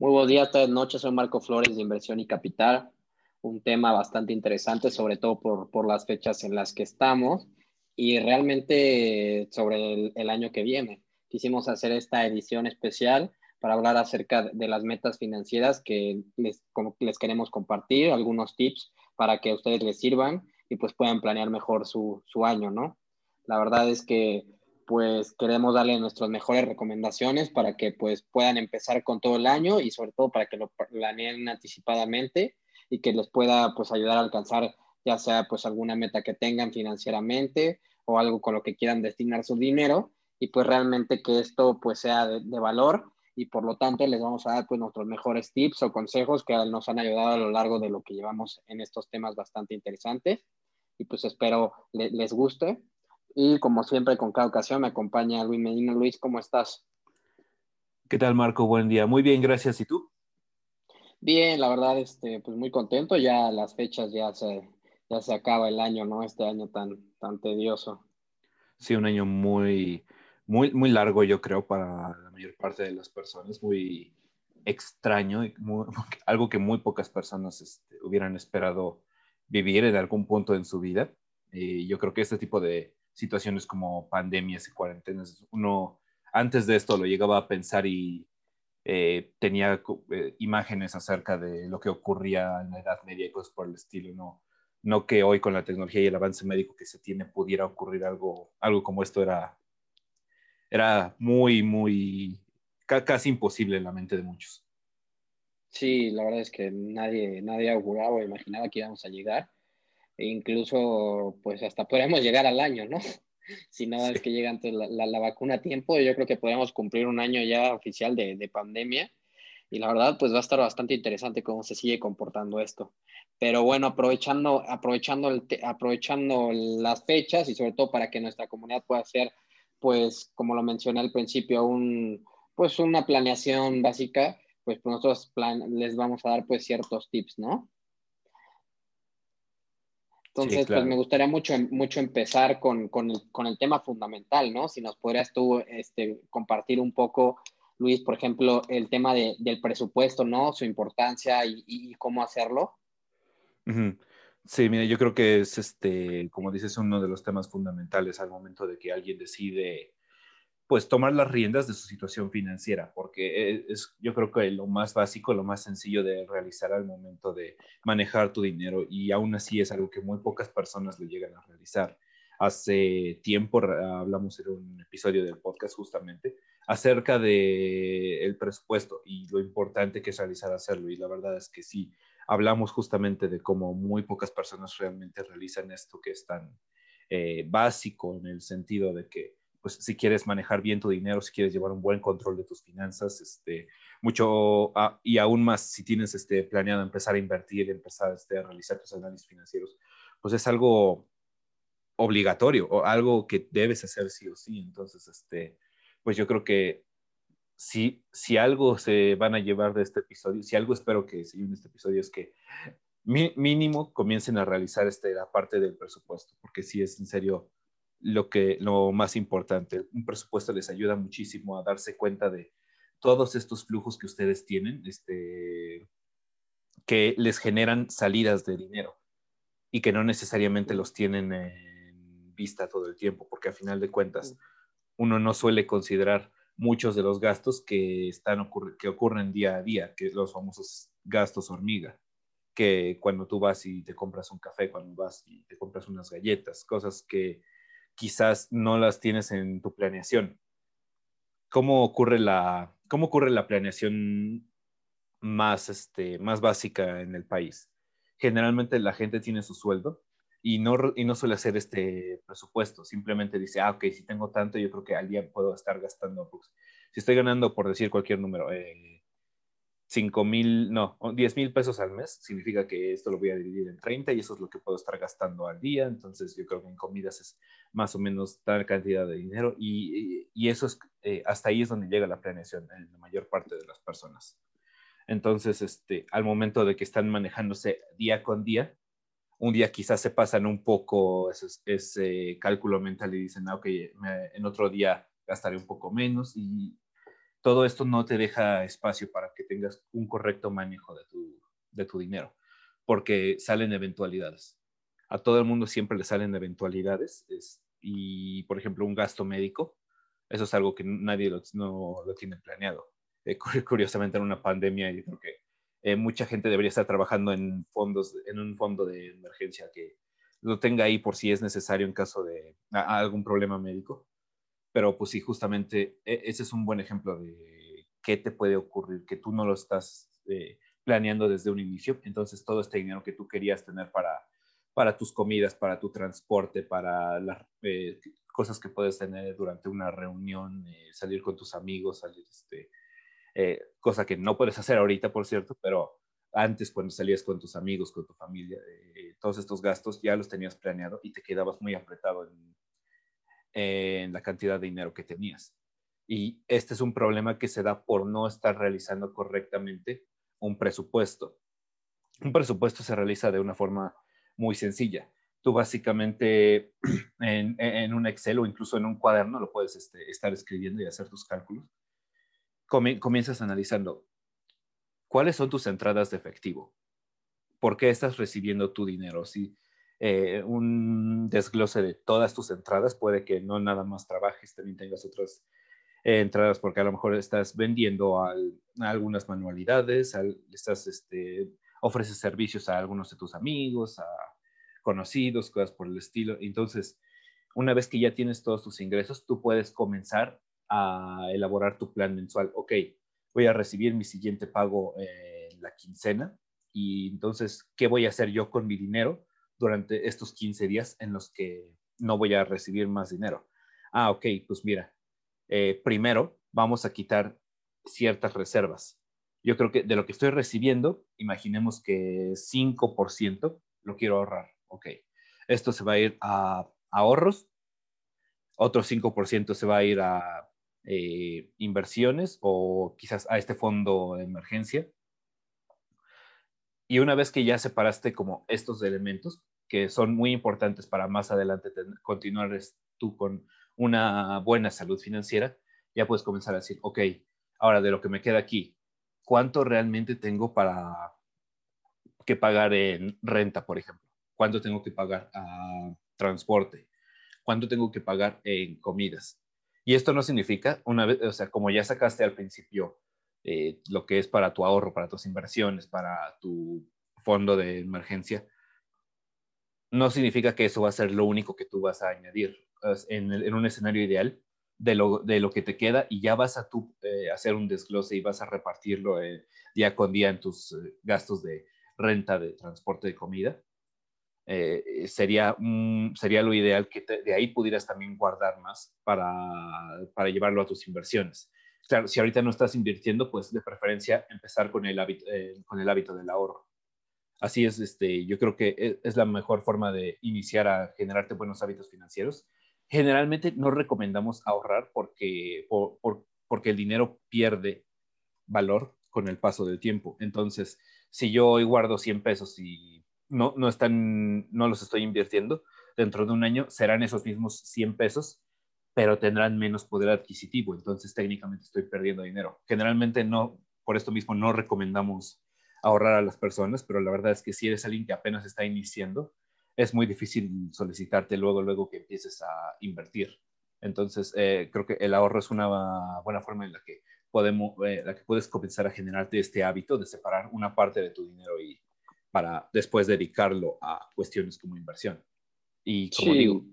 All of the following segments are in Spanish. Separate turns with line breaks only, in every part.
Muy buenos días, todas noches. Soy Marco Flores de Inversión y Capital. Un tema bastante interesante, sobre todo por, por las fechas en las que estamos y realmente sobre el, año que viene. Quisimos hacer esta edición especial para hablar acerca de las metas financieras que les, como les queremos compartir, algunos tips para que ustedes les sirvan y pues puedan planear mejor su, su año, ¿no? La verdad es que pues queremos darle nuestras mejores recomendaciones para que pues puedan empezar con todo el año y sobre todo para que lo planeen anticipadamente y que les pueda pues ayudar a alcanzar ya sea pues alguna meta que tengan financieramente o algo con lo que quieran destinar su dinero y pues realmente que esto pues sea de, valor y por lo tanto les vamos a dar pues nuestros mejores tips o consejos que nos han ayudado a lo largo de lo que llevamos en estos temas bastante interesantes y pues espero le, les guste y como siempre, con cada ocasión me acompaña Luis Medina. Luis, ¿cómo estás?
¿Qué tal, Marco? Buen día. Muy bien, gracias. ¿Y tú?
Bien, la verdad, este, pues muy contento. Ya las fechas ya se, ya se acaba el año, ¿no? Este año tan, tan tedioso.
Sí, un año muy, muy, muy largo, yo creo, para la mayor parte de las personas. Muy extraño, muy, algo que muy pocas personas este, hubieran esperado vivir en algún punto en su vida. Y yo creo que este tipo de situaciones como pandemias y cuarentenas. Uno antes de esto lo llegaba a pensar y eh, tenía eh, imágenes acerca de lo que ocurría en la Edad Media y cosas por el estilo, no, no que hoy con la tecnología y el avance médico que se tiene pudiera ocurrir algo, algo como esto era, era muy, muy, casi imposible en la mente de muchos.
Sí, la verdad es que nadie, nadie auguraba o imaginaba que íbamos a llegar e incluso pues hasta podríamos llegar al año, ¿no? Si no sí. es que llega antes la, la, la, vacuna a tiempo, yo creo que podríamos cumplir un año ya oficial de, de, pandemia y la verdad pues va a estar bastante interesante cómo se sigue comportando esto. Pero bueno, aprovechando, aprovechando, el, aprovechando las fechas y sobre todo para que nuestra comunidad pueda hacer pues como lo mencioné al principio, un, pues una planeación básica, pues, pues nosotros plan, les vamos a dar pues ciertos tips, ¿no? Entonces, sí, claro. pues me gustaría mucho, mucho empezar con, con, el, con, el, tema fundamental, ¿no? Si nos podrías tú este, compartir un poco, Luis, por ejemplo, el tema de, del presupuesto, ¿no? Su importancia y, y cómo hacerlo.
Uh -huh. Sí, mira, yo creo que es, este, como dices, uno de los temas fundamentales al momento de que alguien decide, pues, tomar las riendas de su situación financiera, porque es, yo creo que lo más básico, lo más sencillo de realizar al momento de manejar tu dinero, y aún así es algo que muy pocas personas lo llegan a realizar. Hace tiempo hablamos en un episodio del podcast justamente acerca de el presupuesto y lo importante que es realizar hacerlo, y la verdad es que sí, hablamos justamente de cómo muy pocas personas realmente realizan esto que es tan eh, básico en el sentido de que, pues, si quieres manejar bien tu dinero, si quieres llevar un buen control de tus finanzas, este, mucho, ah, y aún más si tienes este, planeado empezar a invertir, empezar este, a realizar tus análisis financieros, pues es algo obligatorio o algo que debes hacer sí o sí. Entonces, este, pues yo creo que si, si algo se van a llevar de este episodio, si algo espero que se lleven de este episodio es que mínimo comiencen a realizar este, la parte del presupuesto, porque sí es en serio lo, que, lo más importante. Un presupuesto les ayuda muchísimo a darse cuenta de todos estos flujos que ustedes tienen, este, que les generan salidas de dinero y que no necesariamente los tienen en vista todo el tiempo, porque a final de cuentas uno no suele considerar muchos de los gastos que, están que ocurren día a día, que los famosos gastos hormiga, que cuando tú vas y te compras un café, cuando vas y te compras unas galletas, cosas que quizás no las tienes en tu planeación. ¿Cómo ocurre la, cómo ocurre la planeación más, este, más básica en el país? Generalmente la gente tiene su sueldo y no, y no suele hacer este presupuesto, simplemente dice, ah, ok, si tengo tanto, yo creo que al día puedo estar gastando, pues, si estoy ganando, por decir cualquier número, eh, 5 mil, no, 10 mil pesos al mes, significa que esto lo voy a dividir en 30 y eso es lo que puedo estar gastando al día, entonces yo creo que en comidas es más o menos tal cantidad de dinero y, y eso es, eh, hasta ahí es donde llega la planeación en la mayor parte de las personas. Entonces, este, al momento de que están manejándose día con día, un día quizás se pasan un poco ese, ese cálculo mental y dicen, ah, ok, en otro día gastaré un poco menos y, todo esto no te deja espacio para que tengas un correcto manejo de tu, de tu dinero, porque salen eventualidades. A todo el mundo siempre le salen eventualidades y, por ejemplo, un gasto médico, eso es algo que nadie lo, no lo tiene planeado. Eh, curiosamente, en una pandemia, creo que eh, mucha gente debería estar trabajando en fondos, en un fondo de emergencia que lo tenga ahí por si es necesario en caso de algún problema médico. Pero pues sí, justamente e, ese es un buen ejemplo de qué te puede ocurrir, que tú no lo estás eh, planeando desde un inicio. Entonces todo este dinero que tú querías tener para, para tus comidas, para tu transporte, para las eh, cosas que puedes tener durante una reunión, eh, salir con tus amigos, salir, este, cosa que no puedes hacer ahorita, por cierto, pero antes cuando salías con tus amigos, con tu familia, todos estos gastos ya los tenías planeado y te quedabas muy apretado en, en la cantidad de dinero que tenías. Y este es un problema que se da por no estar realizando correctamente un presupuesto. Un presupuesto se realiza de una forma muy sencilla. Tú básicamente en, un Excel o incluso en un cuaderno lo puedes este, estar escribiendo y hacer tus cálculos. comienzas analizando cuáles son tus entradas de efectivo. ¿Por qué estás recibiendo tu dinero? Si, eh, un desglose de todas tus entradas. Puede que no nada más trabajes, también tengas otras eh, entradas porque a lo mejor estás vendiendo algunas manualidades, estás, este, ofreces servicios a algunos de tus amigos, a conocidos, cosas por el estilo. Entonces, una vez que ya tienes todos tus ingresos, tú puedes comenzar a elaborar tu plan mensual. Ok, voy a recibir mi siguiente pago en la quincena y entonces, ¿qué voy a hacer yo con mi dinero? Durante estos 15 días en los que no voy a recibir más dinero. Ah, ok, pues mira, eh, primero vamos a quitar ciertas reservas. Yo creo que de lo que estoy recibiendo, imaginemos que 5% lo quiero ahorrar. Ok, esto se va a ir a ahorros, otro 5% se va a ir a eh, inversiones o quizás a este fondo de emergencia. Y una vez que ya separaste como estos elementos, que son muy importantes para más adelante continuar tú con una buena salud financiera, ya puedes comenzar a decir, ok, ahora de lo que me queda aquí, ¿cuánto realmente tengo para que pagar en renta, por ejemplo? ¿Cuánto tengo que pagar a transporte? ¿Cuánto tengo que pagar en comidas? Y esto no significa, una vez, o sea, como ya sacaste al principio eh, lo que es para tu ahorro, para tus inversiones, para tu fondo de emergencia, no significa que eso va a ser lo único que tú vas a añadir en, un escenario ideal de lo, de lo, que te queda y ya vas a tú eh, hacer un desglose y vas a repartirlo eh, día con día en tus gastos de renta, de transporte, de comida. sería, sería lo ideal que de ahí pudieras también guardar más para, para llevarlo a tus inversiones. Claro, si ahorita no estás invirtiendo, pues de preferencia empezar con el hábito, con el hábito del ahorro Así es, este, yo creo que e, es la mejor forma de iniciar a generarte buenos hábitos financieros. Generalmente no recomendamos ahorrar porque, porque el dinero pierde valor con el paso del tiempo. Entonces, si yo hoy guardo 100 pesos y no, no, están, no los estoy invirtiendo, dentro de un año serán esos mismos 100 pesos, pero tendrán menos poder adquisitivo. Entonces, técnicamente estoy perdiendo dinero. Generalmente no, por esto mismo no recomendamos ahorrar a las personas, pero la verdad es que si eres alguien que apenas está iniciando, es muy difícil solicitarte luego, luego que empieces a invertir. Entonces, eh, creo que el ahorro es una buena forma en la que podemos, eh, la que puedes comenzar a generarte este hábito de separar una parte de tu dinero y para después dedicarlo a cuestiones como inversión. Y como
sí.
digo,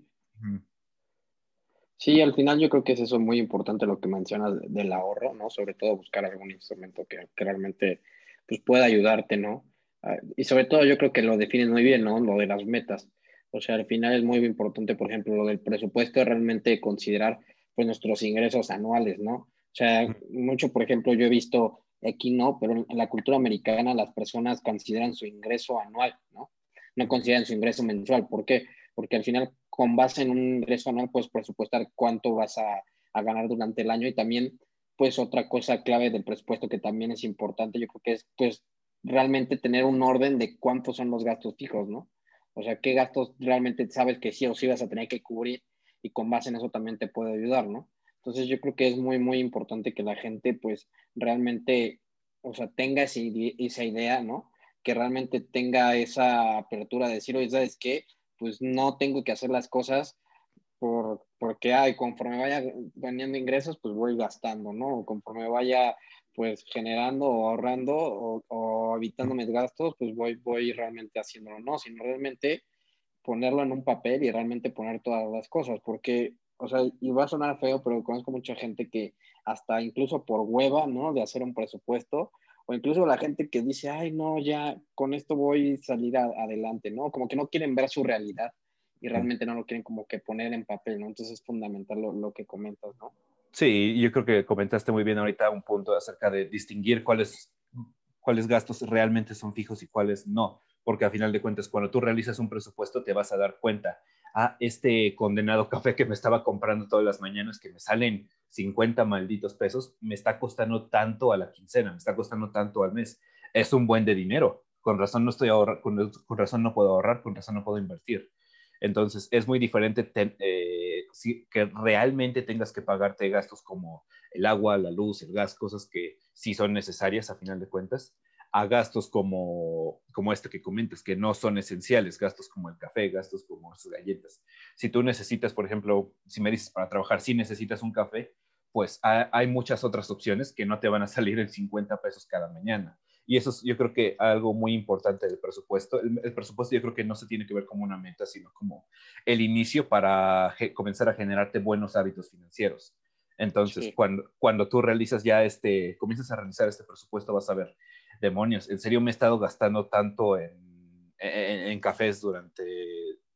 Sí, al final yo creo que es eso muy importante lo que mencionas del ahorro, ¿no? Sobre todo buscar algún instrumento que, que realmente pues pueda ayudarte, ¿no? Ah, y sobre todo yo creo que lo defines muy bien, ¿no? Lo de las metas. O sea, al final es muy importante, por ejemplo, lo del presupuesto, realmente considerar pues nuestros ingresos anuales, ¿no? O sea, mucho, por ejemplo, yo he visto aquí no, pero en la cultura americana las personas consideran su ingreso anual, ¿no? No consideran su ingreso mensual. ¿Por qué? Porque al final, con base en un ingreso anual, puedes presupuestar cuánto vas a, a ganar durante el año y también pues otra cosa clave del presupuesto que también es importante, yo creo que es pues realmente tener un orden de cuántos son los gastos fijos, ¿no? O sea, qué gastos realmente sabes que sí o sí vas a tener que cubrir y con base en eso también te puede ayudar, ¿no? Entonces yo creo que es muy, muy importante que la gente pues realmente, o sea, tenga esa idea, ¿no? Que realmente tenga esa apertura de decir, oye, ¿sabes qué? Pues no tengo que hacer las cosas por, porque, ay, conforme vaya teniendo ingresos, pues voy gastando, ¿no? Conforme vaya pues generando o ahorrando o, o evitando mis gastos, pues voy, voy realmente haciéndolo, ¿no? Sino realmente ponerlo en un papel y realmente poner todas las cosas, porque o sea, y va a sonar feo, pero conozco mucha gente que hasta incluso por hueva, ¿no? De hacer un presupuesto, o incluso la gente que dice, ay, no, ya con esto voy a salir adelante, ¿no? Como que no quieren ver su realidad y realmente no lo quieren como que poner en papel, ¿no? Entonces es fundamental lo, lo que comentas, ¿no?
Sí, yo creo que comentaste muy bien ahorita un punto acerca de distinguir cuáles, cuáles gastos realmente son fijos y cuáles no, porque a final de cuentas cuando tú realizas un presupuesto te vas a dar cuenta a este condenado café que me estaba comprando todas las mañanas, que me salen 50 malditos pesos, me está costando tanto a la quincena, me está costando tanto al mes. Es un buen de dinero. Con razón no estoy ahorrando, con, razón no puedo ahorrar, con razón no puedo invertir. Entonces, es muy diferente eh, que realmente tengas que pagarte gastos como el agua, la luz, el gas, cosas que sí son necesarias a final de cuentas, a gastos como, como este que comentas, que no son esenciales, gastos como el café, gastos como las galletas. Si tú necesitas, por ejemplo, si me dices para trabajar, si necesitas un café, pues hay muchas otras opciones que no te van a salir en 50 pesos cada mañana. Y eso es, yo creo que algo muy importante del presupuesto. El, presupuesto yo creo que no se tiene que ver como una meta, sino como el inicio para comenzar a generarte buenos hábitos financieros. Entonces, cuando, cuando tú realizas ya este, comienzas a realizar este presupuesto, vas a ver demonios, en serio me he estado gastando tanto en, en, cafés durante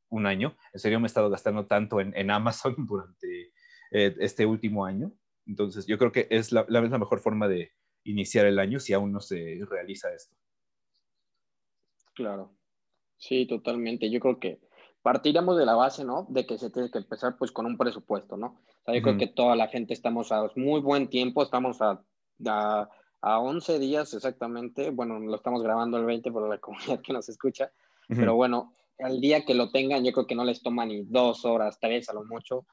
un año, en serio me he estado gastando tanto en, en Amazon durante eh, este último año. Entonces, yo creo que es la, la, mejor forma de iniciar el año si aún no se realiza esto.
Claro, sí, totalmente. Yo creo que partiríamos de la base, ¿no? De que se tiene que empezar pues con un presupuesto, ¿no? O sea, yo creo que toda la gente estamos a muy buen tiempo, estamos a, a a 11 días exactamente, bueno, lo estamos grabando el 20 por la comunidad que nos escucha, pero bueno, al día que lo tengan, yo creo que no les toma ni dos horas, tres a lo mucho,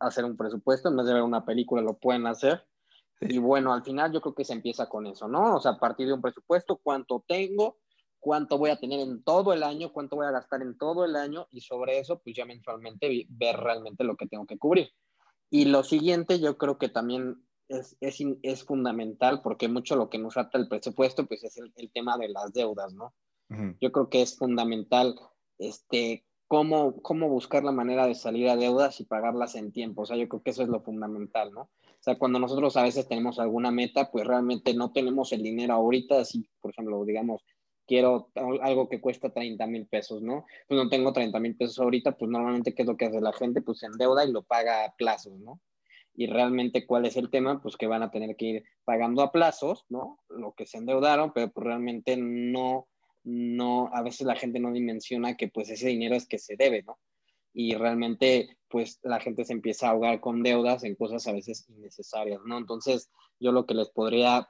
hacer un presupuesto, en vez de ver una película lo pueden hacer. Y bueno, al final yo creo que se empieza con eso, ¿no? O sea, a partir de un presupuesto, cuánto tengo, cuánto voy a tener en todo el año, cuánto voy a gastar en todo el año y sobre eso, pues ya mensualmente ver realmente lo que tengo que cubrir. Y lo siguiente, yo creo que también es, es, es, fundamental porque mucho lo que nos trata el presupuesto pues es el, el tema de las deudas, ¿no? Yo creo que es fundamental este, cómo, cómo buscar la manera de salir a deudas y pagarlas en tiempo. O sea, yo creo que eso es lo fundamental, ¿no? O sea, cuando nosotros a veces tenemos alguna meta, pues realmente no tenemos el dinero ahorita, así, por ejemplo, digamos, quiero algo que cuesta 30 mil pesos, ¿no? Pues no tengo 30 mil pesos ahorita, pues normalmente, ¿qué es lo que hace la gente? Pues se endeuda y lo paga a plazos, ¿no? Y realmente cuál es el tema, pues que van a tener que ir pagando a plazos, ¿no? Lo que se endeudaron, pero pues realmente no, no, a veces la gente no dimensiona que pues ese dinero es que se debe, ¿no? Y realmente pues la gente se empieza a ahogar con deudas en cosas a veces innecesarias, ¿no? Entonces yo lo que les podría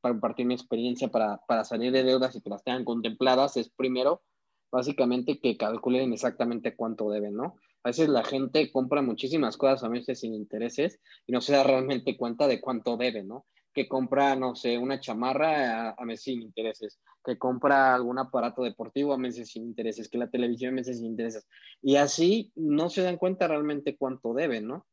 compartir mi experiencia para, para salir de deudas y que las tengan contempladas es primero, básicamente que calculen exactamente cuánto deben, ¿no? A veces la gente compra muchísimas cosas a veces sin intereses y no se da realmente cuenta de cuánto debe, ¿no? Que compra, no sé, una chamarra a, meses sin intereses, que compra algún aparato deportivo a meses sin intereses, que la televisión a meses sin intereses. Y así no se dan cuenta realmente cuánto deben, ¿no?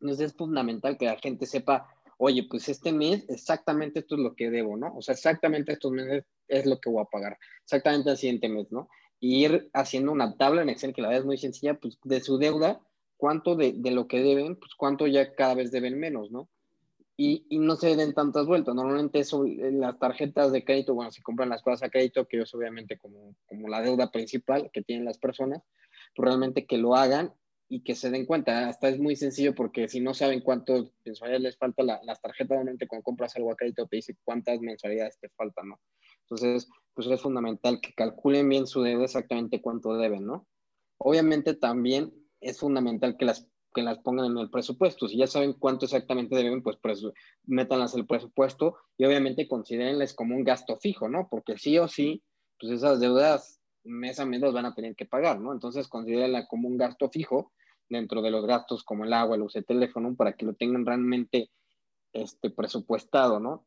Entonces es fundamental que la gente sepa, oye, pues este mes exactamente esto es lo que debo, ¿no? O sea, exactamente estos meses es lo que voy a pagar, exactamente el siguiente mes, ¿no? Ir haciendo una tabla en Excel que la verdad es muy sencilla, pues de su deuda, cuánto de, de lo que deben, pues cuánto ya cada vez deben menos, ¿no? Y, y, no se den tantas vueltas. Normalmente eso, las tarjetas de crédito, bueno, se compran las cosas a crédito, que es obviamente como, como la deuda principal que tienen las personas, pues realmente que lo hagan y que se den cuenta. Hasta es muy sencillo porque si no saben cuánto mensualidades les falta, la, las tarjetas normalmente cuando compras algo a crédito te dice cuántas mensualidades te faltan, ¿no? Entonces, pues es fundamental que calculen bien su deuda exactamente cuánto deben, ¿no? Obviamente también es fundamental que las, que las pongan en el presupuesto. Si ya saben cuánto exactamente deben, pues, pues métanlas el presupuesto y obviamente considérenles como un gasto fijo, ¿no? Porque sí o sí, pues esas deudas mes a mes las van a tener que pagar, ¿no? Entonces considérenla como un gasto fijo dentro de los gastos como el agua, el uso de teléfono, para que lo tengan realmente este, presupuestado, ¿no?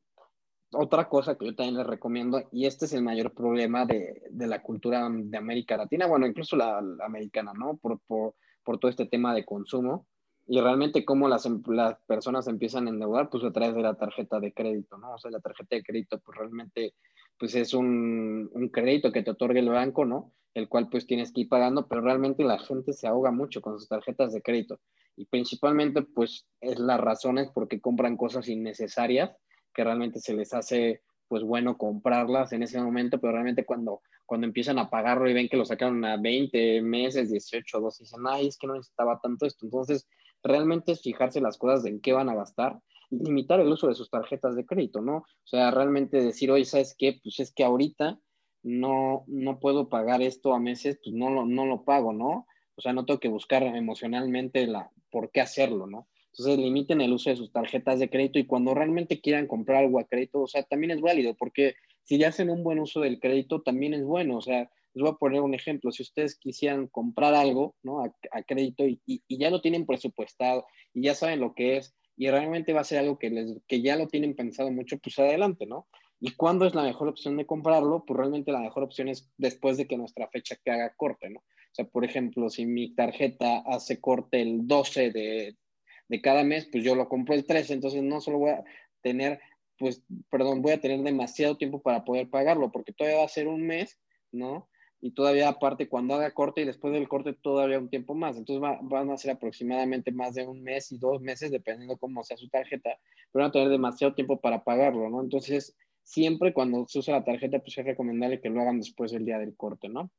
Otra cosa que yo también les recomiendo, y este es el mayor problema de, de la cultura de América Latina, bueno, incluso la, americana, ¿no? Por, por, por, todo este tema de consumo y realmente cómo las, las personas empiezan a endeudar, pues a través de la tarjeta de crédito, ¿no? O sea, la tarjeta de crédito, pues realmente, pues es un, un crédito que te otorga el banco, ¿no? El cual pues tienes que ir pagando, pero realmente la gente se ahoga mucho con sus tarjetas de crédito y principalmente pues es las razones por qué compran cosas innecesarias que realmente se les hace pues bueno comprarlas en ese momento, pero realmente cuando, cuando empiezan a pagarlo y ven que lo sacaron a 20 meses, 18, 12, dicen, ay, es que no necesitaba tanto esto. Entonces, realmente es fijarse las cosas en qué van a gastar y limitar el uso de sus tarjetas de crédito, ¿no? O sea, realmente decir, oye, ¿sabes qué? Pues es que ahorita no, no puedo pagar esto a meses, pues no lo, no lo pago, ¿no? O sea, no tengo que buscar emocionalmente la, por qué hacerlo, ¿no? Entonces limiten el uso de sus tarjetas de crédito y cuando realmente quieran comprar algo a crédito, o sea, también es válido, porque si ya hacen un buen uso del crédito, también es bueno. O sea, les voy a poner un ejemplo. Si ustedes quisieran comprar algo, ¿no? A, crédito y, y, ya lo tienen presupuestado y ya saben lo que es y realmente va a ser algo que, les, que ya lo tienen pensado mucho, pues adelante, ¿no? ¿Y cuándo es la mejor opción de comprarlo? Pues realmente la mejor opción es después de que nuestra fecha que haga corte, ¿no? O sea, por ejemplo, si mi tarjeta hace corte el 12 de, de cada mes, pues yo lo compro el 13, entonces no solo voy a tener, pues, perdón, voy a tener demasiado tiempo para poder pagarlo, porque todavía va a ser un mes, ¿no? Y todavía aparte cuando haga corte y después del corte todavía un tiempo más. Entonces van a ser aproximadamente más de un mes y dos meses, dependiendo cómo sea su tarjeta, pero van a tener demasiado tiempo para pagarlo, ¿no? Entonces, siempre cuando se usa la tarjeta, pues es recomendable que lo hagan después del día del corte, ¿no?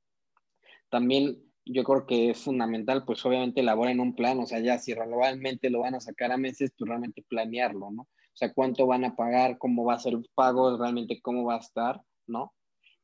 También yo creo que es fundamental, pues obviamente elaboren un plan, o sea, ya si realmente lo van a sacar a meses, pues realmente planearlo, ¿no? O sea, cuánto van a pagar, cómo va a ser el pago, realmente cómo va a estar, ¿no?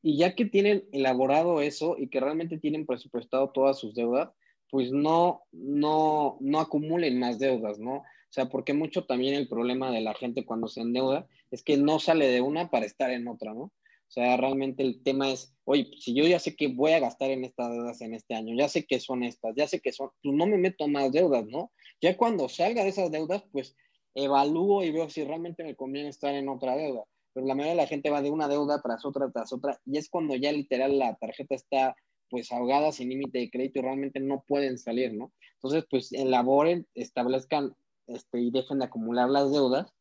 Y ya que tienen elaborado eso y que realmente tienen presupuestado todas sus deudas, pues no, no, no acumulen más deudas, ¿no? O sea, porque mucho también el problema de la gente cuando se endeuda es que no sale de una para estar en otra, ¿no? O sea, realmente el tema es, oye, si yo ya sé que voy a gastar en estas deudas en este año, ya sé que son estas, ya sé que son, pues no me meto más deudas, ¿no? Ya cuando salga de esas deudas, pues evalúo y veo si realmente me conviene estar en otra deuda. Pero la mayoría de la gente va de una deuda tras otra, tras otra, y es cuando ya literal la tarjeta está pues ahogada sin límite de crédito y realmente no pueden salir, ¿no? Entonces, pues elaboren, establezcan este, y dejen de acumular las deudas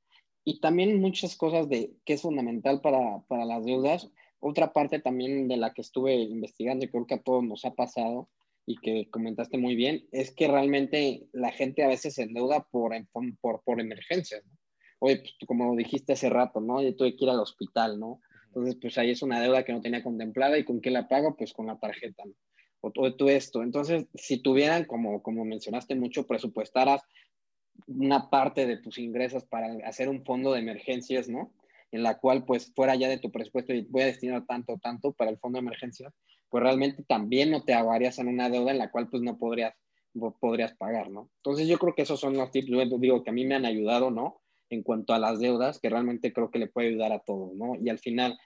y también muchas cosas de que es fundamental para, para, las deudas. Otra parte también de la que estuve investigando y creo que a todos nos ha pasado y que comentaste muy bien, es que realmente la gente a veces se endeuda por, por, por emergencias, ¿no? Oye, pues, como dijiste hace rato, ¿no? Yo tuve que ir al hospital, ¿no? Entonces, pues ahí es una deuda que no tenía contemplada y con qué la pago, pues con la tarjeta, ¿no? O todo esto. Entonces, si tuvieran, como, como mencionaste mucho, presupuestaras una parte de tus ingresos para hacer un fondo de emergencias, ¿no? En la cual, pues, fuera ya de tu presupuesto y voy a destinar tanto, tanto para el fondo de emergencia, pues realmente también no te ahogarías en una deuda en la cual, pues, no podrías, podrías pagar, ¿no? Entonces, yo creo que esos son los tips, digo, que a mí me han ayudado, ¿no? En cuanto a las deudas, que realmente creo que le puede ayudar a todos, ¿no? Y al final,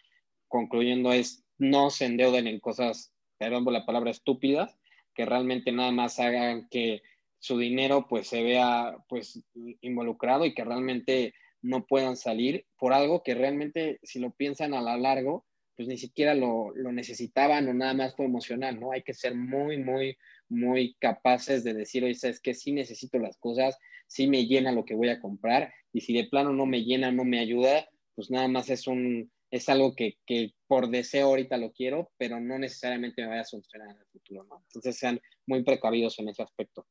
concluyendo, es no se endeuden en cosas, perdón por la palabra, estúpidas, que realmente nada más hagan que su dinero pues se vea pues involucrado y que realmente no puedan salir por algo que realmente si lo piensan a lo largo pues ni siquiera lo, lo, necesitaban o nada más fue emocional, ¿no? Hay que ser muy, muy, muy capaces de decir, oye, es que sí necesito las cosas, sí me llena lo que voy a comprar y si de plano no me llena, no me ayuda, pues nada más es un, es algo que, que por deseo ahorita lo quiero, pero no necesariamente me vaya a solucionar en el futuro, ¿no? Entonces sean muy precavidos en ese aspecto.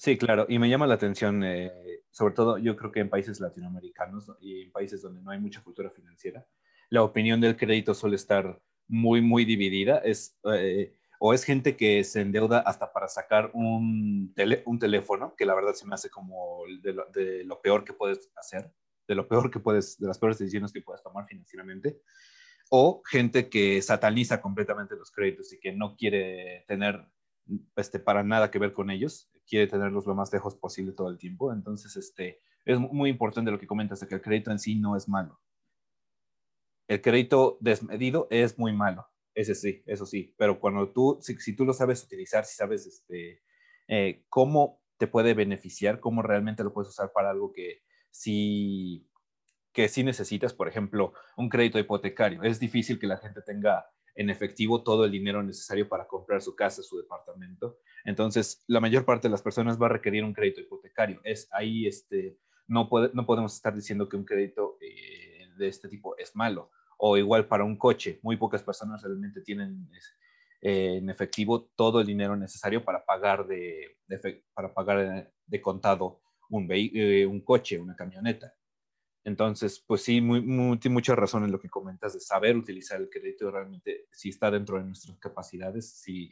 Sí, claro, y me llama la atención, eh, sobre todo yo creo que en países latinoamericanos y en países donde no hay mucha cultura financiera, la opinión del crédito suele estar muy, muy dividida. Es, eh, o es gente que se endeuda hasta para sacar un, un teléfono, que la verdad se me hace como de lo, de lo, peor que puedes hacer, de lo peor que puedes, de las peores decisiones que puedes tomar financieramente. O gente que sataniza completamente los créditos y que no quiere tener este, para nada que ver con ellos, quiere tenerlos lo más lejos posible todo el tiempo. Entonces, este, es muy importante lo que comentas, de que el crédito en sí no es malo. El crédito desmedido es muy malo, ese sí, eso sí, pero cuando tú, si, tú lo sabes utilizar, si sabes este, eh, cómo te puede beneficiar, cómo realmente lo puedes usar para algo que sí, que sí necesitas, por ejemplo, un crédito hipotecario. Es difícil que la gente tenga en efectivo todo el dinero necesario para comprar su casa, su departamento. Entonces, la mayor parte de las personas va a requerir un crédito hipotecario. Es ahí, este, no, no podemos estar diciendo que un crédito eh, de este tipo es malo. O igual para un coche, muy pocas personas realmente tienen eh, en efectivo todo el dinero necesario para pagar de, para pagar de, contado un, eh, un coche, una camioneta. Entonces, pues sí, muy, mucha razón en lo que comentas de saber utilizar el crédito realmente, si está dentro de nuestras capacidades, si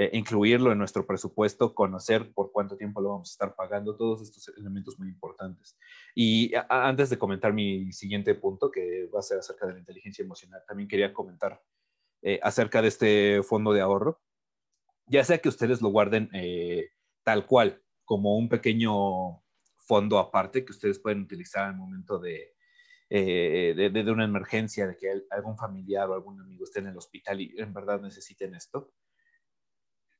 eh, incluirlo en nuestro presupuesto, conocer por cuánto tiempo lo vamos a estar pagando, todos estos elementos muy importantes. Y antes de comentar mi siguiente punto, que va a ser acerca de la inteligencia emocional, también quería comentar eh, acerca de este fondo de ahorro, ya sea que ustedes lo guarden eh, tal cual, como un pequeño fondo aparte que ustedes pueden utilizar al momento de, eh, de, una emergencia, de que algún familiar o algún amigo esté en el hospital y en verdad necesiten esto.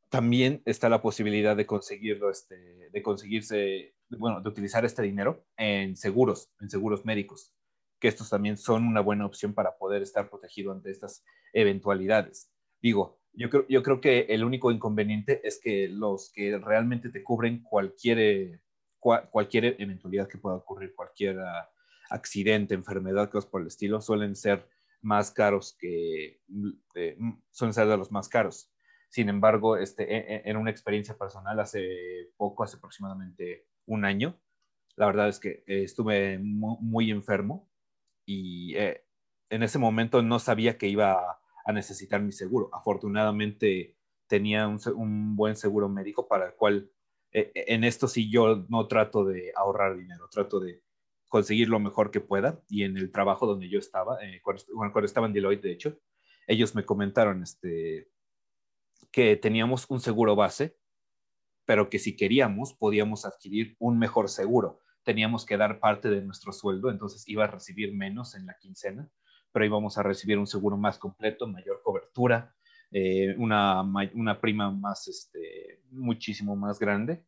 También está la posibilidad de conseguirlo, este, de conseguirse, bueno, de utilizar este dinero en seguros, en seguros médicos, que estos también son una buena opción para poder estar protegido ante estas eventualidades. Digo, yo creo, yo creo que el único inconveniente es que los que realmente te cubren cualquier cualquier eventualidad que pueda ocurrir, cualquier ah, accidente, enfermedad, cosas por el estilo, suelen ser más caros que, mm, mm, suelen ser de los más caros. Sin embargo, este, e, e, en una experiencia personal hace poco, hace aproximadamente un año, la verdad es que estuve muy, enfermo y eh, en ese momento no sabía que iba a necesitar mi seguro. Afortunadamente tenía un, buen seguro médico para el cual eh, eh, en esto sí yo no trato de ahorrar dinero, trato de conseguir lo mejor que pueda. Y en el trabajo donde yo estaba, eh, cuando, estaba en Deloitte, de hecho, ellos me comentaron este, que teníamos un seguro base, pero que si queríamos podíamos adquirir un mejor seguro. Teníamos que dar parte de nuestro sueldo, entonces iba a recibir menos en la quincena, pero íbamos a recibir un seguro más completo, mayor cobertura, eh, una, una, prima más, este, muchísimo más grande.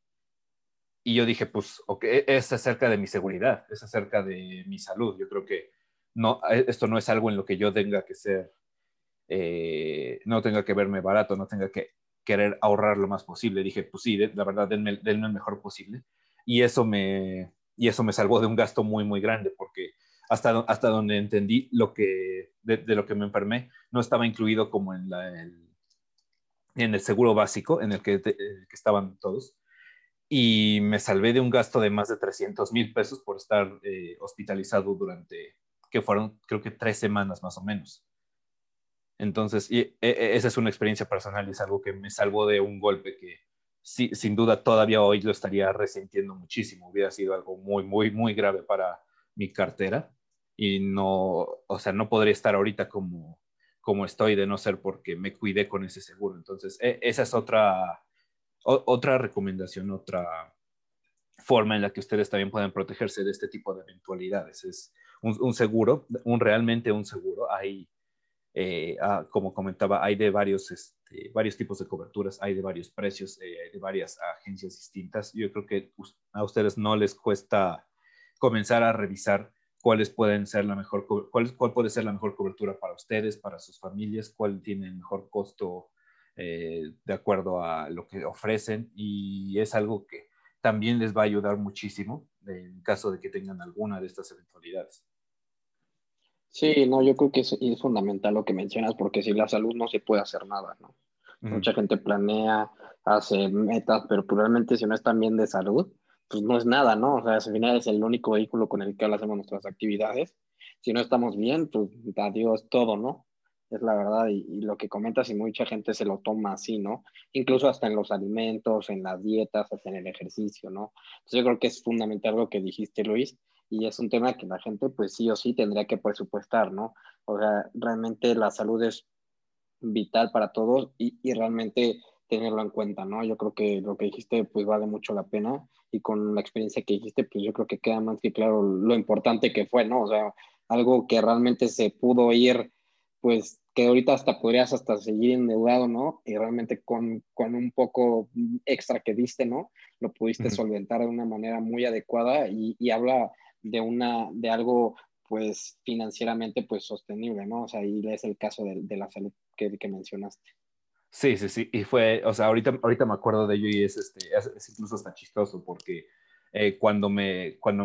Y yo dije, pues, ok, es acerca de mi seguridad, es acerca de mi salud. Yo creo que no, e, esto no es algo en lo que yo tenga que ser, eh, no tenga que verme barato, no tenga que querer ahorrar lo más posible. Dije, pues sí, la verdad, denme, denme el mejor posible. Y eso me, y eso me salvó de un gasto muy, muy grande, porque hasta, hasta donde entendí lo que, de, lo que me enfermé, no estaba incluido como en, la, el, en el seguro básico en el que, que, estaban todos. Y me salvé de un gasto de más de 300 mil pesos por estar eh, hospitalizado durante, que fueron creo que tres semanas más o menos. Entonces, y, e, e, esa es una experiencia personal y es algo que me salvó de un golpe que sin duda todavía hoy lo estaría resintiendo muchísimo. Hubiera sido algo muy, muy, muy grave para mi cartera y no, o sea, no podría estar ahorita como, como estoy de no ser porque me cuidé con ese seguro. Entonces, e, esa es otra, otra recomendación, otra forma en la que ustedes también pueden protegerse de este tipo de eventualidades. Es un, seguro, un realmente un seguro. Hay, eh, ah, como comentaba, hay de varios, este, varios tipos de coberturas, hay de varios precios, eh, de varias agencias distintas. Yo creo que a ustedes no les cuesta comenzar a revisar cuáles pueden ser la mejor, cuál, cuál puede ser la mejor cobertura para ustedes, para sus familias, cuál tiene el mejor costo eh, de acuerdo a lo que ofrecen y es algo que también les va a ayudar muchísimo en caso de que tengan alguna de estas eventualidades.
Sí, no, yo creo que es, es fundamental lo que mencionas porque sin la salud no se puede hacer nada, ¿no? Mucha gente planea, hace metas, pero probablemente si no están bien de salud, pues no es nada, ¿no? O sea, al final es el único vehículo con el que hacemos nuestras actividades. Si no estamos bien, pues adiós todo, ¿no? Es la verdad, y, lo que comentas, y mucha gente se lo toma así, ¿no? Incluso hasta en los alimentos, en las dietas, hasta en el ejercicio, ¿no? Entonces yo creo que es fundamental lo que dijiste, Luis, y es un tema que la gente, pues sí o sí, tendría que presupuestar, ¿no? O sea, realmente la salud es vital para todos y, y realmente tenerlo en cuenta, ¿no? Yo creo que lo que dijiste pues vale mucho la pena y con la experiencia que dijiste pues yo creo que queda más que claro lo importante que fue, ¿no? O sea, algo que realmente se pudo ir pues que ahorita hasta podrías hasta seguir endeudado, ¿no? Y realmente con, con un poco extra que diste, ¿no? Lo pudiste solventar de una manera muy adecuada y, y, habla de, una, de algo, pues, financieramente, pues, sostenible, ¿no? O sea, y es el caso de, de la salud que, que, mencionaste.
Sí, sí, sí, y fue, o sea, ahorita, ahorita me acuerdo de ello y es, este, es, incluso hasta chistoso porque eh, cuando me, cuando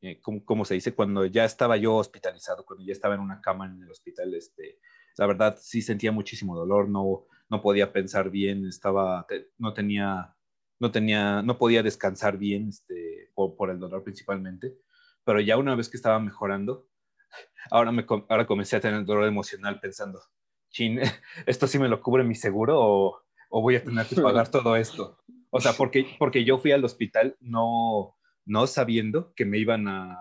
eh, como, se dice, cuando ya estaba yo hospitalizado, cuando ya estaba en una cama en el hospital, este, la verdad sí sentía muchísimo dolor, no, no podía pensar bien, estaba, no tenía, no tenía, no podía descansar bien, este, por, el dolor principalmente, pero ya una vez que estaba mejorando, ahora, me, ahora comencé a tener dolor emocional pensando, chin, ¿esto sí me lo cubre mi seguro o, o voy a tener que pagar todo esto? O sea, porque, porque yo fui al hospital no, no sabiendo que me iban a,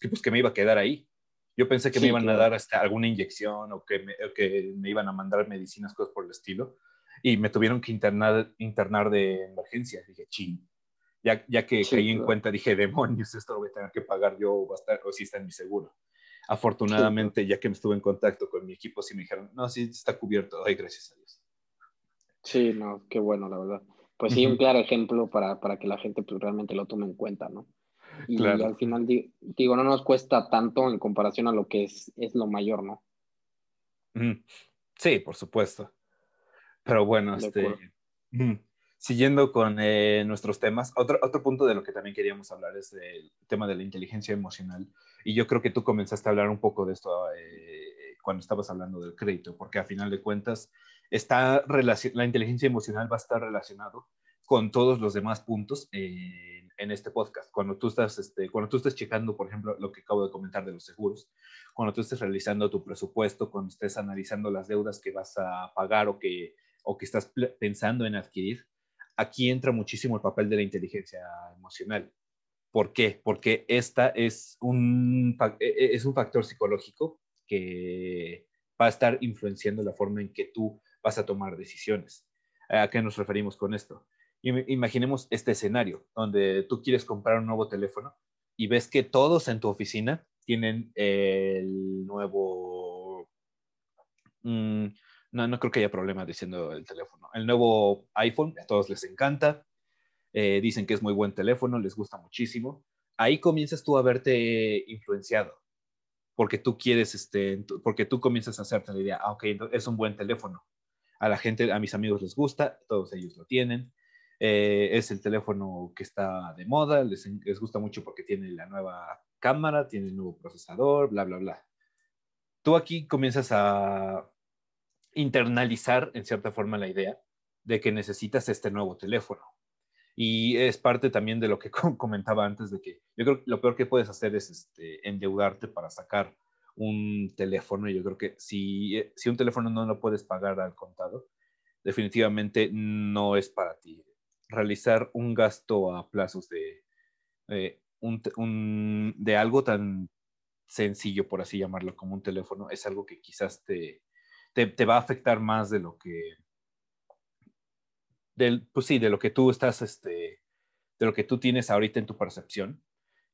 que, pues que me iba a quedar ahí. Yo pensé que me iban a dar hasta alguna inyección o que me, que me iban a mandar medicinas, cosas por el estilo. Y me tuvieron que internar, internar de emergencia. Dije, ching. Ya, ya que caí en cuenta, dije, demonios, esto lo voy a tener que pagar yo o, o si está en mi seguro. Afortunadamente, ya que me estuve en contacto con mi equipo, sí me dijeron, no, sí está cubierto. Ay, gracias a Dios.
Sí, no, qué bueno, la verdad pues sí, un claro ejemplo para, para, que la gente pues, realmente lo tome en cuenta, ¿no? Y al final, digo, no nos cuesta tanto en comparación a lo que es, es lo mayor, ¿no?
Sí, por supuesto. Pero bueno, este, siguiendo con eh, nuestros temas, otro, otro punto de lo que también queríamos hablar es el tema de la inteligencia emocional. Y yo creo que tú comenzaste a hablar un poco de esto eh, cuando estabas hablando del crédito, porque a final de cuentas, está la inteligencia emocional va a estar relacionado con todos los demás puntos en este podcast. Cuando tú estás, este, cuando tú estés checando, por ejemplo, lo que acabo de comentar de los seguros, cuando tú estés realizando tu presupuesto, cuando estés analizando las deudas que vas a pagar o que, o que estás pensando en adquirir, aquí entra muchísimo el papel de la inteligencia emocional. ¿Por qué? Porque esta es un, e, e, es un factor psicológico que va a estar influenciando la forma en que tú vas a tomar decisiones. ¿A qué nos referimos con esto? Imaginemos este escenario donde tú quieres comprar un nuevo teléfono y ves que todos en tu oficina tienen el nuevo... No, no creo que haya problema diciendo el teléfono. El nuevo iPhone, a todos les encanta. Eh, dicen que es muy buen teléfono, les gusta muchísimo. Ahí comienzas tú a verte influenciado porque tú quieres, este, porque tú comienzas a hacerte la idea, ah, ok, es un buen teléfono a la gente, a mis amigos les gusta, todos ellos lo tienen. Eh, es el teléfono que está de moda, les, les, gusta mucho porque tiene la nueva cámara, tiene el nuevo procesador, bla, bla, bla. Tú aquí comienzas a internalizar en cierta forma la idea de que necesitas este nuevo teléfono. Y es parte también de lo que comentaba antes de que yo creo que lo peor que puedes hacer es este, endeudarte para sacar un teléfono. Yo creo que si, eh, si un teléfono no lo puedes pagar al contado, definitivamente no es para ti. Realizar un gasto a plazos de, eh, un, de algo tan sencillo, por así llamarlo, como un teléfono, es algo que quizás te, te, va a afectar más de lo que, del, pues sí, de lo que tú estás, este, de lo que tú tienes ahorita en tu percepción.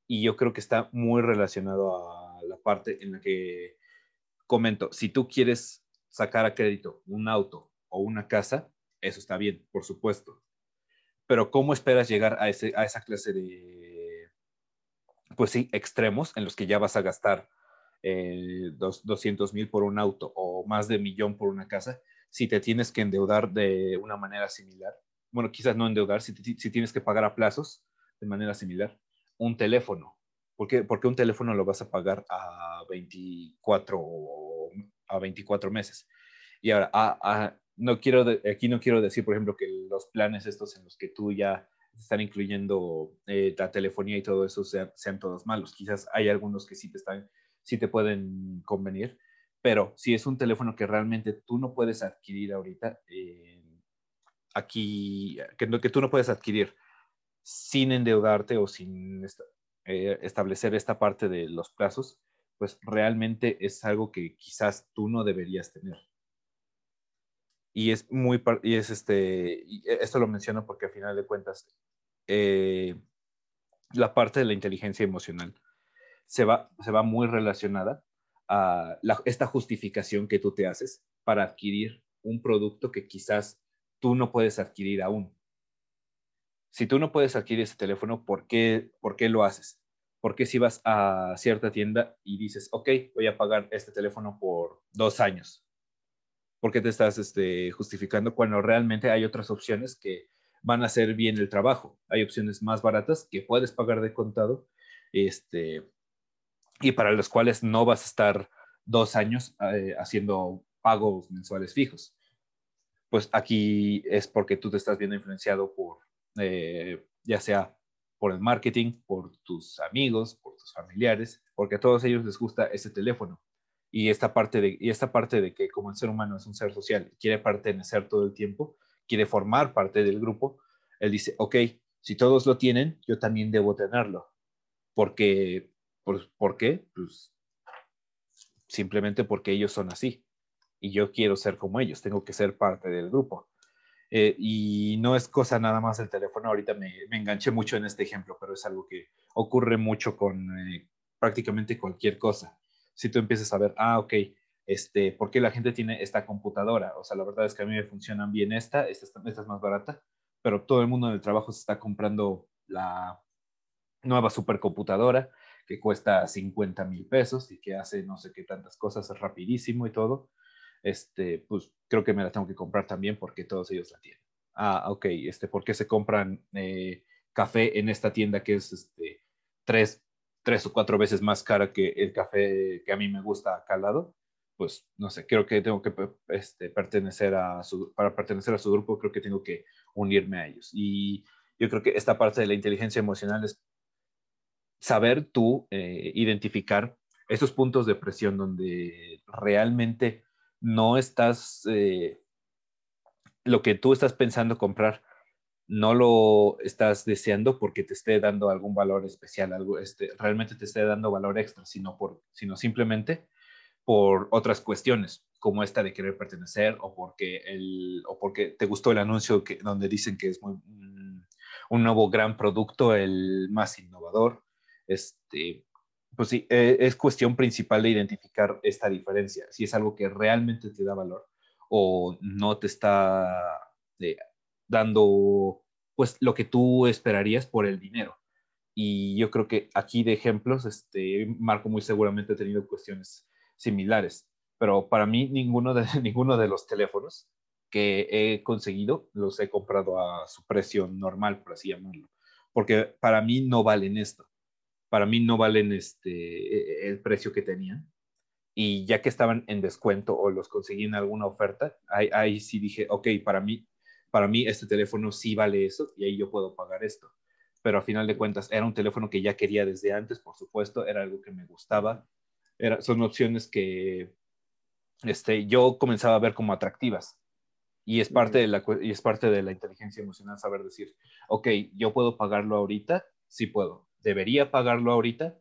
Y yo creo que está muy relacionado a la parte en la que comento, si tú quieres sacar a crédito un auto o una casa, eso está bien, por supuesto. Pero ¿cómo esperas llegar a, ese, a esa clase de, pues sí, extremos en los que ya vas a gastar eh, 200 mil por un auto o más de millón por una casa, si te tienes que endeudar de una manera similar? Bueno, quizás no endeudar, si, si tienes que pagar a plazos de manera similar. Un teléfono, ¿Por qué, un teléfono lo vas a pagar a 24, a 24 meses? Y ahora, no quiero aquí no quiero decir, por ejemplo, que los planes estos en los que tú ya están incluyendo eh, la telefonía y todo eso sean, todos malos. Quizás hay algunos que sí te, están, sí te pueden convenir, pero si es un teléfono que realmente tú no puedes adquirir ahorita, eh, aquí, que, que tú no puedes adquirir sin endeudarte o sin eh, establecer esta parte de los plazos, pues realmente es algo que quizás tú no deberías tener. Y es muy, y es este, y esto lo menciono porque al final de cuentas, eh, la parte de la inteligencia emocional se va, se va muy relacionada a esta justificación que tú te haces para adquirir un producto que quizás tú no puedes adquirir aún. Si tú no puedes adquirir ese teléfono, ¿por qué, ¿por qué lo haces? Porque si vas a cierta tienda y dices, ok, voy a pagar este teléfono por dos años? ¿Por qué te estás este, justificando cuando realmente hay otras opciones que van a hacer bien el trabajo? Hay opciones más baratas que puedes pagar de contado este, y para las cuales no vas a estar dos años eh, haciendo pagos mensuales fijos. Pues aquí es porque tú te estás viendo influenciado por, eh, ya sea por el marketing, por tus amigos, por tus familiares, porque a todos ellos les gusta ese teléfono. Y esta parte de, y esta parte de que como el ser humano es un ser social, quiere pertenecer todo el tiempo, quiere formar parte del grupo, él dice, ok, si todos lo tienen, yo también debo tenerlo. Porque, ¿por, ¿por qué? Pues simplemente porque ellos son así y yo quiero ser como ellos, tengo que ser parte del grupo. Eh, y no es cosa nada más el teléfono, ahorita me, me, enganché mucho en este ejemplo, pero es algo que ocurre mucho con eh, prácticamente cualquier cosa. Si tú empiezas a ver, ah, ok, este, ¿por qué la gente tiene esta computadora? O sea, la verdad es que a mí me funcionan bien esta, esta, esta es más barata, pero todo el mundo en el trabajo se está comprando la nueva supercomputadora que cuesta 50 mil pesos y que hace no sé qué tantas cosas, rapidísimo y todo, este, pues creo que me la tengo que comprar también porque todos ellos la tienen. Ah, ok, este, ¿por qué se compran eh, café en esta tienda que es este, tres, tres o cuatro veces más cara que el café que a mí me gusta acá al lado? Pues no sé, creo que tengo que este, pertenecer a su, para pertenecer a su grupo, creo que tengo que unirme a ellos. Y yo creo que esta parte de la inteligencia emocional es saber tú eh, identificar esos puntos de presión donde realmente no estás, eh, lo que tú estás pensando comprar, no lo estás deseando porque te esté dando algún valor especial, algo, este, realmente te esté dando valor extra, sino, por, sino simplemente por otras cuestiones, como esta de querer pertenecer o porque, el, o porque te gustó el anuncio que, donde dicen que es muy, un nuevo gran producto, el más innovador, este, pues sí, eh, es cuestión principal de identificar esta diferencia, si es algo que realmente te da valor o no te está eh, dando pues lo que tú esperarías por el dinero. Y yo creo que aquí de ejemplos, este, Marco muy seguramente ha tenido cuestiones similares, pero para mí ninguno de, ninguno de los teléfonos que he conseguido los he comprado a su precio normal, por así llamarlo, porque para mí no valen esto para mí no valen este, e, e, el precio que tenían. Y ya que estaban en descuento o los conseguí en alguna oferta, ahí, ahí sí dije, ok, para mí, para mí este teléfono sí vale eso y ahí yo puedo pagar esto. Pero a final de cuentas era un teléfono que ya quería desde antes, por supuesto, era algo que me gustaba. Era, son opciones que este, yo comenzaba a ver como atractivas. Y es, parte de la, y es parte de la inteligencia emocional saber decir, ok, yo puedo pagarlo ahorita, sí puedo, ¿Debería pagarlo ahorita?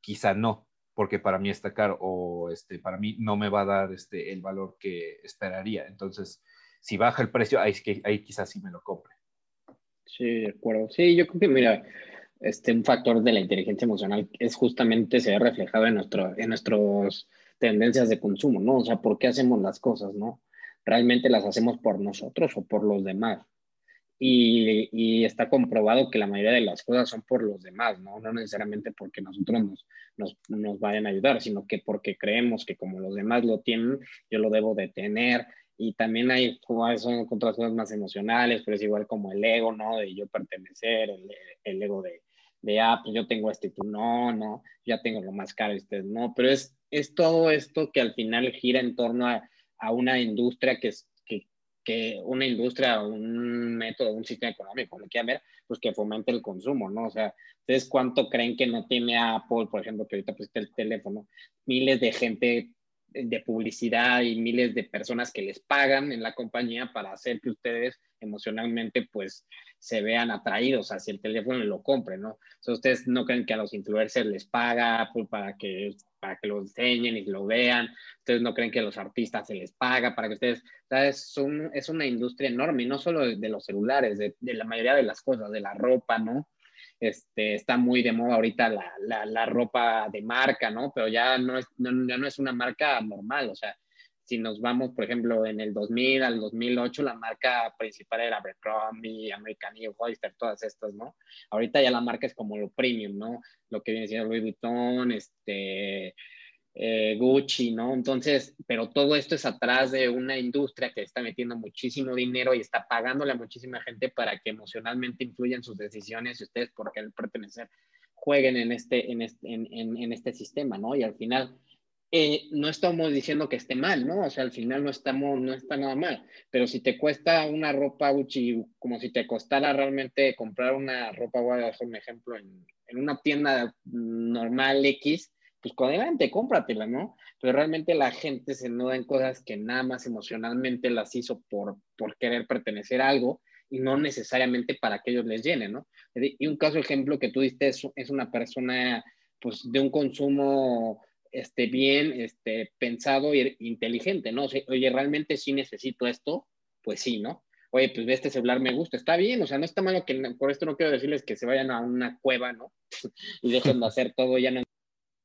Quizá no, porque para mí está caro o este, para mí no me va a dar este, el valor que esperaría. Entonces, si baja el precio, ahí, ahí quizás sí me lo compre.
Sí, de acuerdo. Sí, yo creo que, mira, este, un factor de la inteligencia emocional es justamente se ve reflejado en, nuestro, en nuestras tendencias de consumo, ¿no? O sea, ¿por qué hacemos las cosas, no? ¿Realmente las hacemos por nosotros o por los demás? Y, está comprobado que la mayoría de las cosas son por los demás, ¿no? No necesariamente porque nosotros nos, nos, nos, vayan a ayudar, sino que porque creemos que como los demás lo tienen, yo lo debo de tener. Y también hay, son otras cosas más emocionales, pero es igual como el ego, ¿no? De yo pertenecer, el, el ego de, de, ah, pues yo tengo este, tú no, no, ya tengo lo más caro, ustedes no, pero es, es todo esto que al final gira en torno a, a una industria que es que una industria, un método, un sistema económico, como quieran ver, pues que fomente el consumo, ¿no? O sea, ¿ustedes cuánto creen que no tiene Apple, por ejemplo, que ahorita pusiste el teléfono? Miles de gente de publicidad y miles de personas que les pagan en la compañía para hacer que ustedes emocionalmente pues se vean atraídos hacia el teléfono y lo compren, ¿no? Sea, ustedes no creen que a los influencers les paga Apple para que para que lo enseñen y lo vean. Ustedes no creen que a los artistas se les paga para que ustedes, es una industria enorme, y no solo de, los celulares, de, de, la mayoría de las cosas, de la ropa, ¿no? este, está muy de moda ahorita la, la, la ropa de marca, ¿no? Pero ya no, es, no, ya no es una marca normal, o sea, si nos vamos, por ejemplo, en el 2000 al 2008, la marca principal era Abercrombie, American Eagle, Hollister, todas estas, ¿no? Ahorita ya la marca es como lo premium, ¿no? Lo que viene siendo Louis Vuitton, este, eh, Gucci, ¿no? Entonces, pero todo esto es atrás de una industria que está metiendo muchísimo dinero y está pagándole a muchísima gente para que emocionalmente influyan sus decisiones y ustedes por qué pertenecer jueguen en este, en este, en, este sistema, ¿no? Y al final, eh, no estamos diciendo que esté mal, ¿no? O sea, al final no estamos, no está nada mal, pero si te cuesta una ropa Gucci como si te costara realmente comprar una ropa, voy a hacer un ejemplo, en, una tienda normal X, pues adelante, cómpratela, ¿no? Pero realmente la gente se nuda en cosas que nada más emocionalmente las hizo por, por querer pertenecer a algo y no necesariamente para que ellos les llenen, ¿no? Y un caso ejemplo que tú diste es, es una persona, pues, de un consumo este, bien este, pensado e inteligente, ¿no? oye, ¿realmente sí necesito esto? Pues sí, ¿no? Oye, pues este celular me gusta, está bien, o sea, no está malo que, por esto no quiero decirles que se vayan a una cueva, ¿no? y dejen de hacer todo, ya no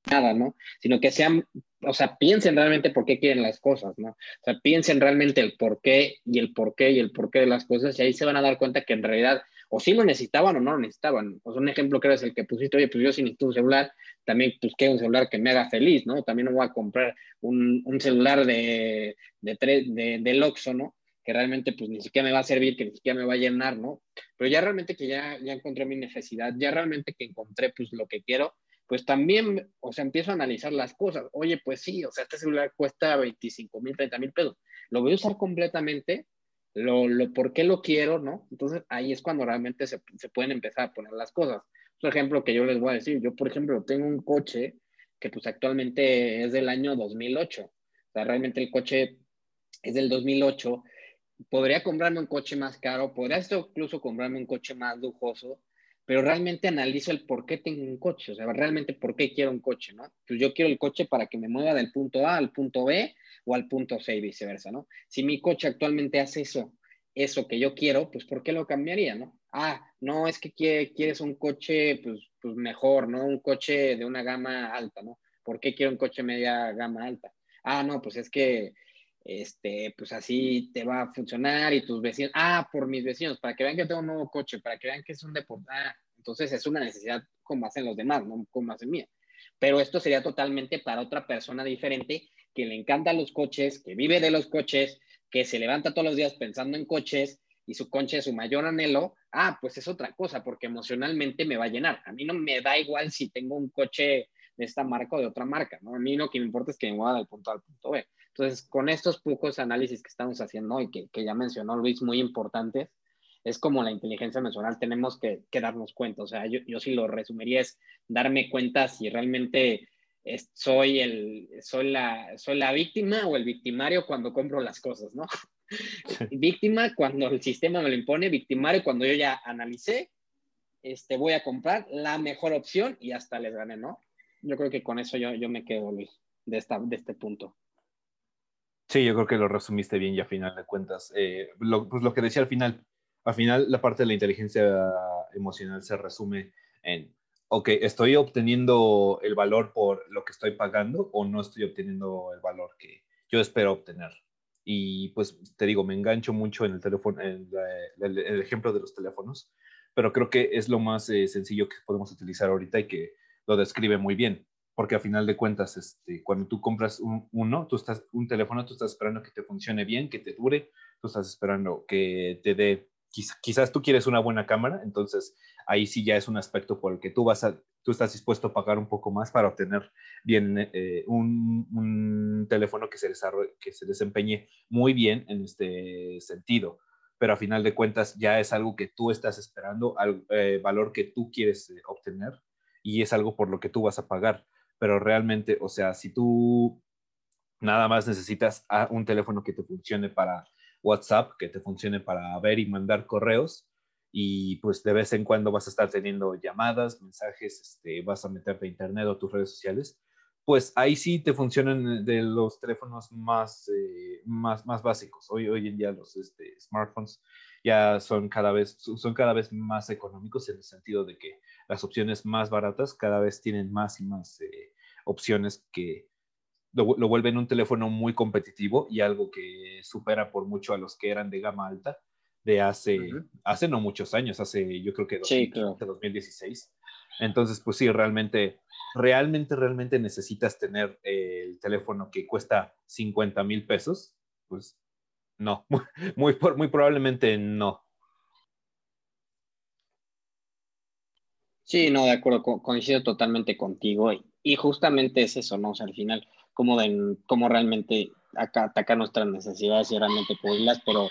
nada, ¿no? Sino que sean, o sea, piensen realmente por qué quieren las cosas, ¿no? O sea, piensen realmente el por qué y el por qué y el por qué de las cosas y ahí se van a dar cuenta que en realidad o sí lo necesitaban o no lo necesitaban. Sea, un ejemplo que es el que pusiste, oye, pues yo si necesito un celular, también pues un celular que me haga feliz, ¿no? También no voy a comprar un, un celular de, de, de, de Loxo, ¿no? que realmente pues ni siquiera me va a servir, que ni siquiera me va a llenar, ¿no? Pero ya realmente que ya, ya encontré mi necesidad, ya realmente que encontré pues lo que quiero, pues también, o sea, empiezo a analizar las cosas. Oye, pues sí, o sea, este celular cuesta 25 mil, 30 mil pesos. Lo voy a usar completamente, lo, lo, por qué lo quiero, ¿no? Entonces ahí es cuando realmente se, se pueden empezar a poner las cosas. Por ejemplo, que yo les voy a decir, yo por ejemplo tengo un coche que pues actualmente es del año 2008. O sea, realmente el coche es del 2008. Podría comprarme un coche más caro, podría incluso comprarme un coche más lujoso, pero realmente analizo el por qué tengo un coche, o sea, realmente por qué quiero un coche, ¿no? Pues yo quiero el coche para que me mueva del punto A al punto B o al punto C y viceversa, ¿no? Si mi coche actualmente hace eso, eso que yo quiero, pues ¿por qué lo cambiaría, no? Ah, no, es que quieres un coche, pues, pues mejor, ¿no? Un coche de una gama alta, ¿no? ¿Por qué quiero un coche media gama alta? Ah, no, pues es que este, pues así te va a funcionar y tus vecinos, ah, por mis vecinos, para que vean que tengo un nuevo coche, para que vean que es un deporte, ah, entonces es una necesidad como hacen los demás, no como hacen mía. Pero esto sería totalmente para otra persona diferente que le encantan los coches, que vive de los coches, que se levanta todos los días pensando en coches y su coche es su mayor anhelo, ah, pues es otra cosa, porque emocionalmente me va a llenar. A mí no me da igual si tengo un coche de esta marca o de otra marca, ¿no? A mí lo que me importa es que me mueva del punto A al punto B. Entonces, con estos pocos análisis que estamos haciendo y que, que ya mencionó Luis, muy importantes, es como la inteligencia emocional, tenemos que, que darnos cuenta. O sea, yo, yo sí lo resumiría es darme cuenta si realmente soy, el, soy, la, soy la víctima o el victimario cuando compro las cosas, ¿no? víctima cuando el sistema me lo impone, victimario cuando yo ya analicé, este, voy a comprar la mejor opción y hasta les gané, ¿no? Yo creo que con eso yo, yo me quedo, Luis, de, esta, de este punto.
Sí, yo creo que lo resumiste bien y a final de cuentas, eh, lo, pues lo que decía al final, al final la parte de la inteligencia emocional se resume en, ok, ¿estoy obteniendo el valor por lo que estoy pagando o no estoy obteniendo el valor que yo espero obtener? Y pues te digo, me engancho mucho en el teléfono, en el ejemplo de los teléfonos, pero creo que es lo más eh, sencillo que podemos utilizar ahorita y que lo describe muy bien porque a final de cuentas, este, cuando tú compras un, uno, tú estás, un teléfono, tú estás esperando que te funcione bien, que te dure, tú estás esperando que te dé, quizás tú quieres una buena cámara, entonces ahí sí ya es un aspecto por el que tú vas a, tú estás dispuesto a pagar un poco más para obtener bien eh, un, un, teléfono que se, que se desempeñe muy bien en este sentido. Pero a final de cuentas ya es algo que tú estás esperando, al eh, valor que tú quieres eh, obtener y es algo por lo que tú vas a pagar pero realmente, o sea, si tú nada más necesitas un teléfono que te funcione para WhatsApp, que te funcione para ver y mandar correos, y pues de vez en cuando vas a estar teniendo llamadas, mensajes, este, vas a meterte a internet o tus redes sociales, pues ahí sí te funcionan de los teléfonos más, eh, más, más básicos. Hoy, hoy en día los este, smartphones ya son cada vez, son cada vez más económicos en el sentido de que las opciones más baratas cada vez tienen más y más eh, opciones que lo, vuelven un teléfono muy competitivo y algo que supera por mucho a los que eran de gama alta de hace, hace no muchos años, hace yo creo que 2016. Entonces, pues sí, realmente, realmente, realmente necesitas tener el teléfono que cuesta 50 mil pesos. Pues no, muy, muy, probablemente no.
Sí, no, de acuerdo, coincido totalmente contigo. Y, justamente es eso, ¿no? O sea, al final, como, de, como realmente acá atacar nuestras necesidades y realmente cubrirlas, pero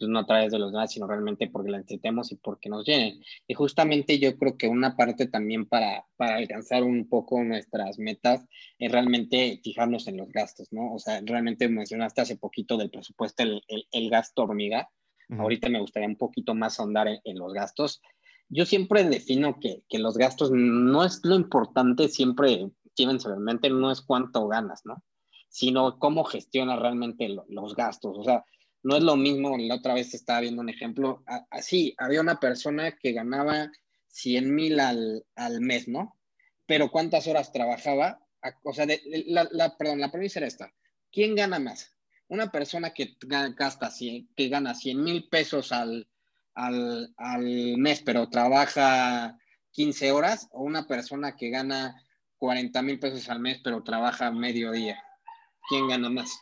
no a través de los demás, sino realmente porque la necesitemos y porque nos llenen. Y justamente yo creo que una parte también para, para alcanzar un poco nuestras metas es realmente fijarnos en los gastos, ¿no? O sea, realmente mencionaste hace poquito del presupuesto el, el, gasto hormiga. Ahorita me gustaría un poquito más ahondar en, los gastos. Yo siempre defino que, que, los gastos no es lo importante, siempre llévense en mente, no es cuánto ganas, ¿no? Sino cómo gestionas realmente los gastos. O sea, no es lo mismo, la otra vez estaba viendo un ejemplo, así, había una persona que ganaba 100 mil al, mes, ¿no? Pero ¿cuántas horas trabajaba? O sea, la, perdón, la premisa era esta. ¿Quién gana más? Una persona que gasta que gana 100 mil pesos al, al, al, mes, pero trabaja 15 horas, o una persona que gana 40 mil pesos al mes, pero trabaja medio día. ¿Quién gana más?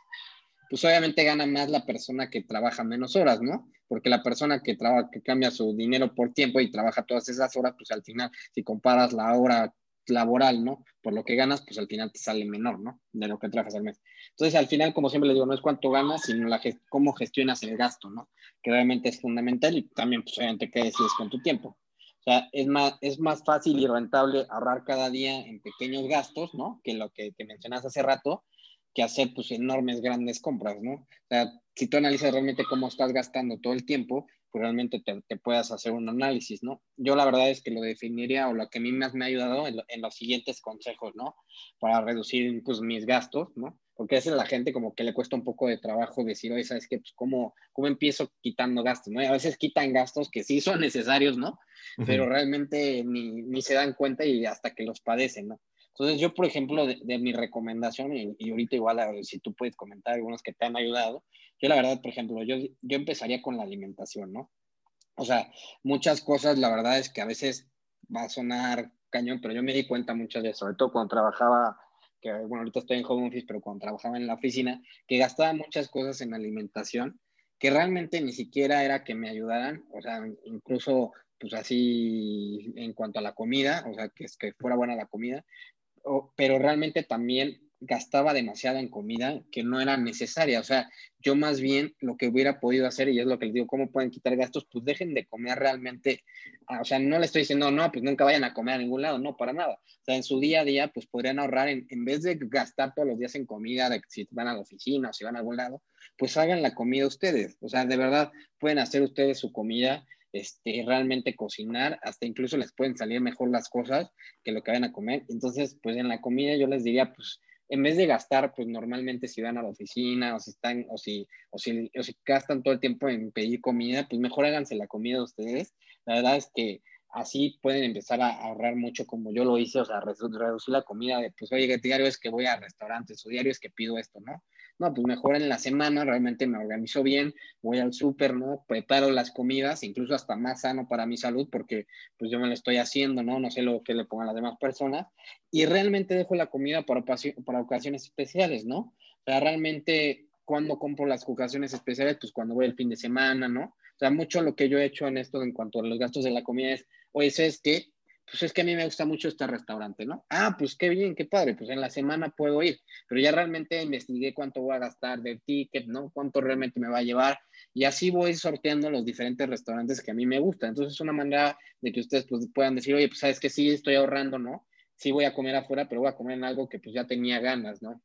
Pues obviamente gana más la persona que trabaja menos horas, ¿no? Porque la persona que, trabaja, que cambia su dinero por tiempo y trabaja todas esas horas, pues al final, si comparas la hora laboral, ¿no? Por lo que ganas, pues al final te sale menor, ¿no? De lo que trabajas al mes. Entonces, al final, como siempre les digo, no es cuánto ganas, sino la cómo gestionas el gasto, ¿no? Que realmente es fundamental y también, pues obviamente, qué decides con tu tiempo. O sea, es más, es más fácil y rentable ahorrar cada día en pequeños gastos, ¿no? Que lo que, que mencionas hace rato, que hacer pues enormes, grandes compras, ¿no? O sea, si tú analizas realmente cómo estás gastando todo el tiempo, pues realmente te, te puedas hacer un análisis, ¿no? Yo la verdad es que lo definiría o lo que a mí más me ha ayudado en, los siguientes consejos, ¿no? Para reducir pues mis gastos, ¿no? Porque a veces la gente como que le cuesta un poco de trabajo decir, oye, ¿sabes qué? Pues cómo, cómo empiezo quitando gastos, ¿no? a veces quitan gastos que sí son necesarios, ¿no? Pero realmente ni, ni se dan cuenta y hasta que los padecen, ¿no? Entonces, yo, por ejemplo, de, mi recomendación, y, ahorita igual, si tú puedes comentar algunos que te han ayudado, yo la verdad, por ejemplo, yo, yo empezaría con la alimentación, ¿no? O sea, muchas cosas, la verdad es que a veces va a sonar cañón, pero yo me di cuenta muchas veces, sobre todo cuando trabajaba, que bueno, ahorita estoy en home office, pero cuando trabajaba en la oficina, que gastaba muchas cosas en alimentación que realmente ni siquiera era que me ayudaran, o sea, incluso pues así en cuanto a la comida, o sea, que, que fuera buena la comida, pero realmente también gastaba demasiado en comida que no era necesaria. O sea, yo más bien lo que hubiera podido hacer, y es lo que les digo, ¿cómo pueden quitar gastos? Pues dejen de comer realmente. Ah, o sea, no le estoy diciendo, no, pues nunca vayan a comer a ningún lado, no, para nada. O sea, en su día a día, pues podrían ahorrar en, en vez de gastar todos los días en comida, de si van a la oficina o si van a algún lado, pues hagan la comida ustedes. O sea, de verdad, pueden hacer ustedes su comida este, realmente cocinar, hasta incluso les pueden salir mejor las cosas que lo que vayan a comer. Entonces, pues en la comida yo les diría, pues en vez de gastar, pues normalmente si van a la oficina o si están, o si, o si, gastan todo el tiempo en pedir comida, pues mejor háganse la comida ustedes. La verdad es que así pueden empezar a ahorrar mucho como yo lo hice, o sea, reducir la comida de, pues, oye, diario es que voy a restaurantes o diario es que pido esto, ¿no? No, pues mejor en la semana realmente me organizo bien, voy al súper, ¿no? Preparo las comidas, incluso hasta más sano para mi salud, porque pues yo me lo estoy haciendo, ¿no? No sé lo que le pongan las demás personas. Y realmente dejo la comida para, para ocasiones especiales, ¿no? O sea, realmente cuando compro las ocasiones especiales, pues cuando voy el fin de semana, ¿no? O sea, mucho lo que yo he hecho en esto en cuanto a los gastos de la comida es, oye, ¿sabes qué? Pues es que a mí me gusta mucho este restaurante, ¿no? Ah, pues qué bien, qué padre, pues en la semana puedo ir, pero ya realmente investigué cuánto voy a gastar de ticket, ¿no? Cuánto realmente me va a llevar y así voy sorteando los diferentes restaurantes que a mí me gustan. Entonces es una manera de que ustedes pues, puedan decir, oye, pues sabes que sí estoy ahorrando, ¿no? Sí voy a comer afuera, pero voy a comer en algo que pues ya tenía ganas, ¿no?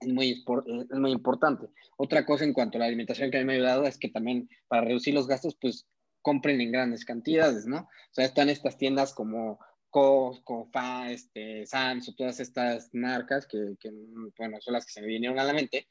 Es muy, es muy importante. Otra cosa en cuanto a la alimentación que a mí me ha ayudado es que también para reducir los gastos, pues compren en grandes cantidades, ¿no? O sea, están estas tiendas como Costco, Fa, este, Sam's o todas estas marcas que, que, bueno, son las que se me vinieron a la mente,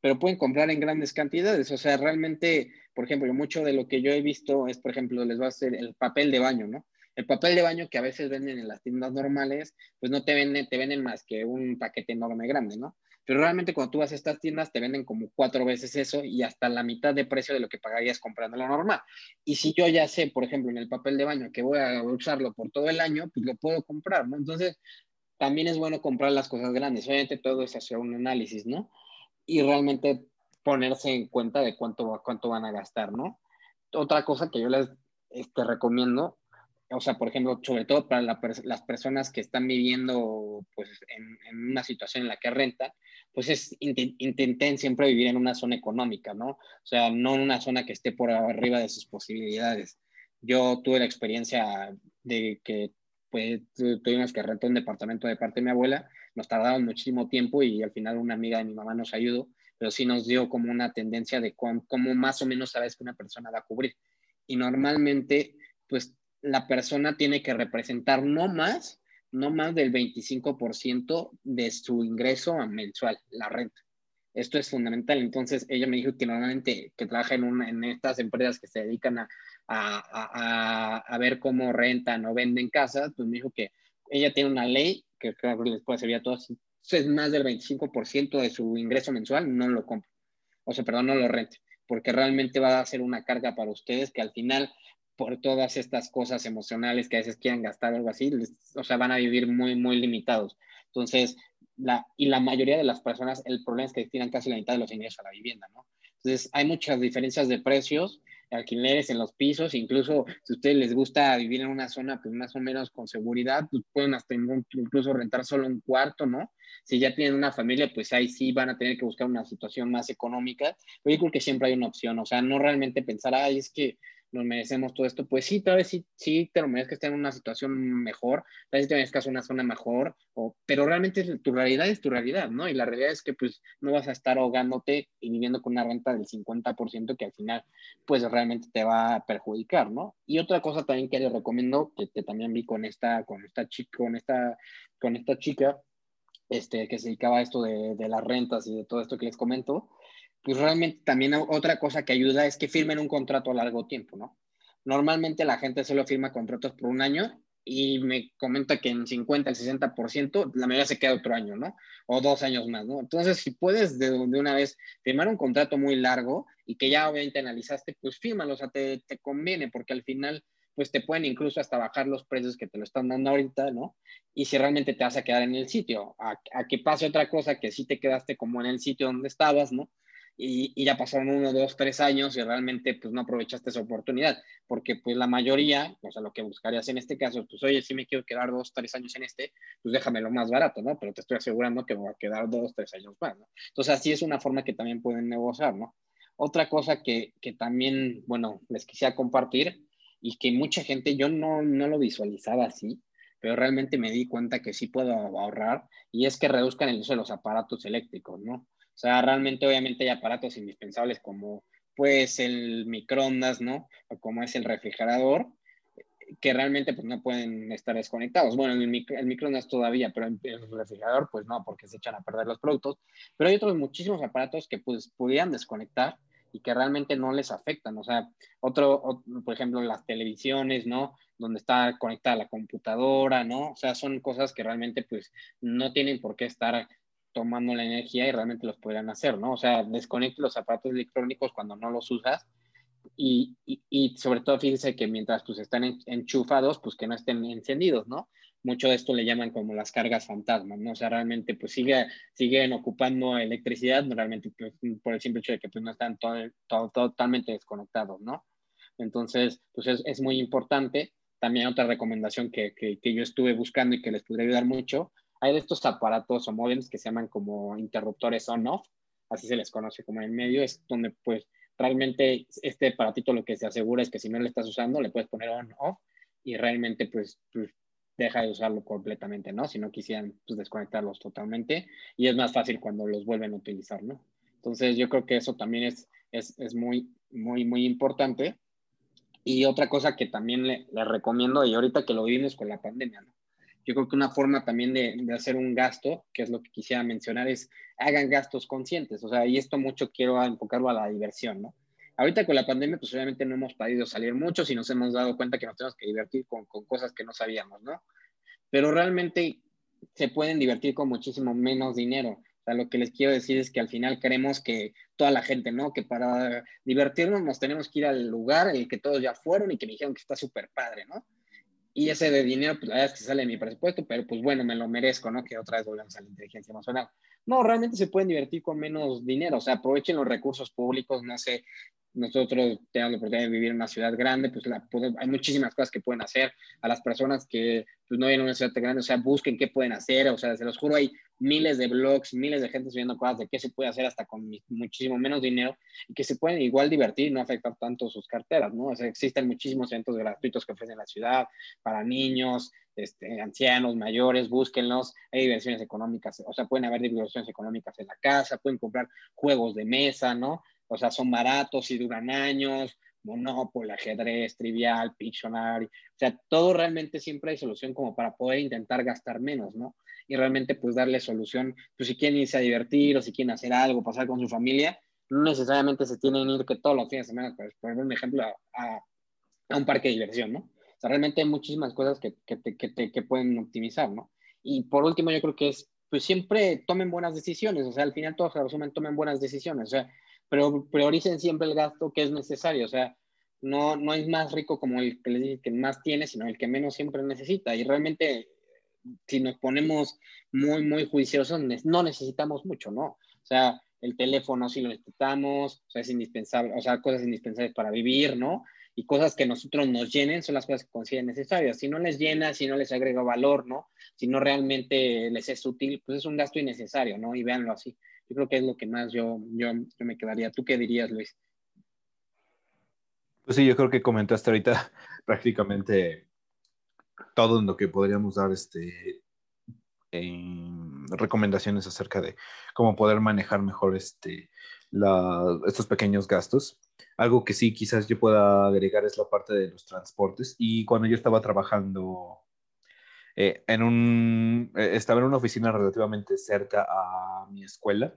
pero pueden comprar en grandes cantidades. O sea, realmente, por ejemplo, mucho de lo que yo he visto es, por ejemplo, les va a hacer el papel de baño, ¿no? El papel de baño que a veces venden en las tiendas normales, pues no te venden, te venden más que un paquete enorme grande, ¿no? Pero realmente cuando tú vas a estas tiendas te venden como cuatro veces eso y hasta la mitad de precio de lo que pagarías comprando lo normal. Y si yo ya sé, por ejemplo, en el papel de baño que voy a usarlo por todo el año, pues lo puedo comprar, ¿no? Entonces, también es bueno comprar las cosas grandes. Obviamente todo es hacer un análisis, ¿no? Y realmente ponerse en cuenta de cuánto, cuánto van a gastar, ¿no? Otra cosa que yo les este, recomiendo o sea, por ejemplo, sobre todo para las personas que están viviendo pues, en, una situación en la que renta, pues es intenten siempre vivir en una zona económica, ¿no? O sea, no en una zona que esté por arriba de sus posibilidades. Yo tuve la experiencia de que pues, tuvimos que rentar un departamento de parte de mi abuela, nos tardaron muchísimo tiempo y al final una amiga de mi mamá nos ayudó, pero sí nos dio como una tendencia de cómo, más o menos sabes que una persona va a cubrir. Y normalmente, pues la persona tiene que representar no más, no más del 25% de su ingreso mensual, la renta. Esto es fundamental. Entonces, ella me dijo que normalmente que trabaja en, estas empresas que se dedican a, a, a, ver cómo rentan o venden casas, pues me dijo que ella tiene una ley que creo que les puede servir a todos. Es más del 25% de su ingreso mensual, no lo compra. O sea, perdón, no lo rente, porque realmente va a ser una carga para ustedes que al final por todas estas cosas emocionales que a veces quieran gastar o algo así, o sea, van a vivir muy, muy limitados. Entonces, la, y la mayoría de las personas, el problema es que tienen casi la mitad de los ingresos a la vivienda, ¿no? Entonces, hay muchas diferencias de precios, alquileres en los pisos, incluso si a ustedes les gusta vivir en una zona pues más o menos con seguridad, pues pueden hasta incluso rentar solo un cuarto, ¿no? Si ya tienen una familia, pues ahí sí van a tener que buscar una situación más económica, pero yo creo que siempre hay una opción, o sea, no realmente pensar, ay, es que nos merecemos todo esto, pues sí, tal vez sí, sí te lo mereces estar en una situación mejor, tal vez te merezcas una zona mejor, pero realmente tu realidad es tu realidad, ¿no? Y la realidad es que pues no vas a estar ahogándote y viviendo con una renta del 50% que al final pues realmente te va a perjudicar, ¿no? Y otra cosa también que les recomiendo, que, también vi con esta, con esta chica, con esta, con esta chica, este, que se dedicaba a esto de, de las rentas y de todo esto que les comento, pues realmente también otra cosa que ayuda es que firmen un contrato a largo tiempo, ¿no? Normalmente la gente solo firma contratos por un año y me comenta que en 50, el 60%, la mayoría se queda otro año, ¿no? O dos años más, ¿no? Entonces, si puedes de, de una vez firmar un contrato muy largo y que ya obviamente analizaste, pues fírmalo, o sea, te, te conviene porque al final pues te pueden incluso hasta bajar los precios que te lo están dando ahorita, ¿no? Y si realmente te vas a quedar en el sitio, a, a que pase otra cosa que sí te quedaste como en el sitio donde estabas, ¿no? Y, ya pasaron uno, dos, tres años y realmente pues no aprovechaste esa oportunidad, porque pues la mayoría, o sea, lo que buscarías en este caso, pues oye, si me quiero quedar dos, tres años en este, pues déjame lo más barato, ¿no? Pero te estoy asegurando que me voy a quedar dos, tres años más, ¿no? Entonces así es una forma que también pueden negociar, ¿no? Otra cosa que, que también, bueno, les quisiera compartir y que mucha gente, yo no, no lo visualizaba así, pero realmente me di cuenta que sí puedo ahorrar y es que reduzcan el uso de los aparatos eléctricos, ¿no? O sea, realmente obviamente hay aparatos indispensables como pues el microondas, ¿no? O como es el refrigerador, que realmente pues no pueden estar desconectados. Bueno, el, el microondas todavía, pero el refrigerador pues no, porque se echan a perder los productos. Pero hay otros muchísimos aparatos que pues pudieran desconectar y que realmente no les afectan. O sea, otro, por ejemplo, las televisiones, ¿no? Donde está conectada la computadora, ¿no? O sea, son cosas que realmente pues no tienen por qué estar tomando la energía y realmente los podrían hacer, ¿no? O sea, desconecte los aparatos electrónicos cuando no los usas y, y, sobre todo fíjense que mientras pues están enchufados, pues que no estén encendidos, ¿no? Mucho de esto le llaman como las cargas fantasmas, ¿no? O sea, realmente pues sigue, siguen ocupando electricidad, realmente pues, por el simple hecho de que pues no están todo, totalmente desconectados, ¿no? Entonces, pues es, es muy importante. También otra recomendación que, que, que, yo estuve buscando y que les podría ayudar mucho hay de estos aparatos o móviles que se llaman como interruptores on-off, así se les conoce como en medio, es donde pues realmente este aparatito lo que se asegura es que si no le estás usando le puedes poner on-off y realmente pues, pues, deja de usarlo completamente, ¿no? Si no quisieran pues, desconectarlos totalmente y es más fácil cuando los vuelven a utilizar, ¿no? Entonces yo creo que eso también es, es, es muy, muy, muy importante. Y otra cosa que también le, recomiendo, y ahorita que lo vivimos con la pandemia, ¿no? Yo creo que una forma también de, hacer un gasto, que es lo que quisiera mencionar, es hagan gastos conscientes. O sea, y esto mucho quiero enfocarlo a la diversión, ¿no? Ahorita con la pandemia, pues obviamente no hemos podido salir mucho y nos hemos dado cuenta que nos tenemos que divertir con, cosas que no sabíamos, ¿no? Pero realmente se pueden divertir con muchísimo menos dinero. O sea, lo que les quiero decir es que al final queremos que toda la gente, ¿no? Que para divertirnos nos tenemos que ir al lugar en el que todos ya fueron y que me dijeron que está súper padre, ¿no? Y ese de dinero, pues la verdad es que sale de mi presupuesto, pero pues bueno, me lo merezco, ¿no? Que otra vez volvemos a la inteligencia emocional. No, realmente se pueden divertir con menos dinero, o sea, aprovechen los recursos públicos, no sé, nosotros tenemos la oportunidad de vivir en una ciudad grande, pues la, hay muchísimas cosas que pueden hacer. A las personas que pues, no viven en una ciudad grande, o sea, busquen qué pueden hacer. O sea, se los juro, hay miles de blogs, miles de gente subiendo cosas de qué se puede hacer hasta con muchísimo menos dinero y que se pueden igual divertir y no afectar tanto sus carteras, ¿no? O sea, existen muchísimos eventos gratuitos que ofrecen la ciudad para niños, este, ancianos, mayores, búsquenlos. Hay diversiones económicas, o sea, pueden haber diversiones económicas en la casa, pueden comprar juegos de mesa, ¿no? O sea, son baratos y duran años, Monopoly, ajedrez, trivial, Pictionary. O sea, todo realmente siempre hay solución como para poder intentar gastar menos, ¿no? Y realmente pues darle solución, pues si quieren irse a divertir o si quieren hacer algo, pasar con su familia, no necesariamente se tienen que ir que todos los fines de semana, pues, por un ejemplo, a, a, un parque de diversión, ¿no? O sea, realmente hay muchísimas cosas que, que, te, que, te, que pueden optimizar, ¿no? Y por último, yo creo que es, pues siempre tomen buenas decisiones, o sea, al final todos se resumen, tomen buenas decisiones, o sea, pero prioricen siempre el gasto que es necesario, o sea, no, no es más rico como el que les dice que más tiene, sino el que menos siempre necesita. Y realmente, si nos ponemos muy, muy juiciosos, no necesitamos mucho, ¿no? O sea, el teléfono sí lo necesitamos, o sea, es indispensable, o sea, cosas indispensables para vivir, ¿no? Y cosas que nosotros nos llenen son las cosas que consideren necesarias. Si no les llena, si no les agrega valor, ¿no? Si no realmente les es útil, pues es un gasto innecesario, ¿no? Y véanlo así. Yo creo que es lo que más yo, yo, me quedaría. ¿Tú qué dirías, Luis?
Pues sí, yo creo que comentaste ahorita prácticamente todo en lo que podríamos dar este, en recomendaciones acerca de cómo poder manejar mejor este, la, estos pequeños gastos. Algo que sí quizás yo pueda agregar es la parte de los transportes. Y cuando yo estaba trabajando eh, en un, eh, estaba en una oficina relativamente cerca a mi escuela.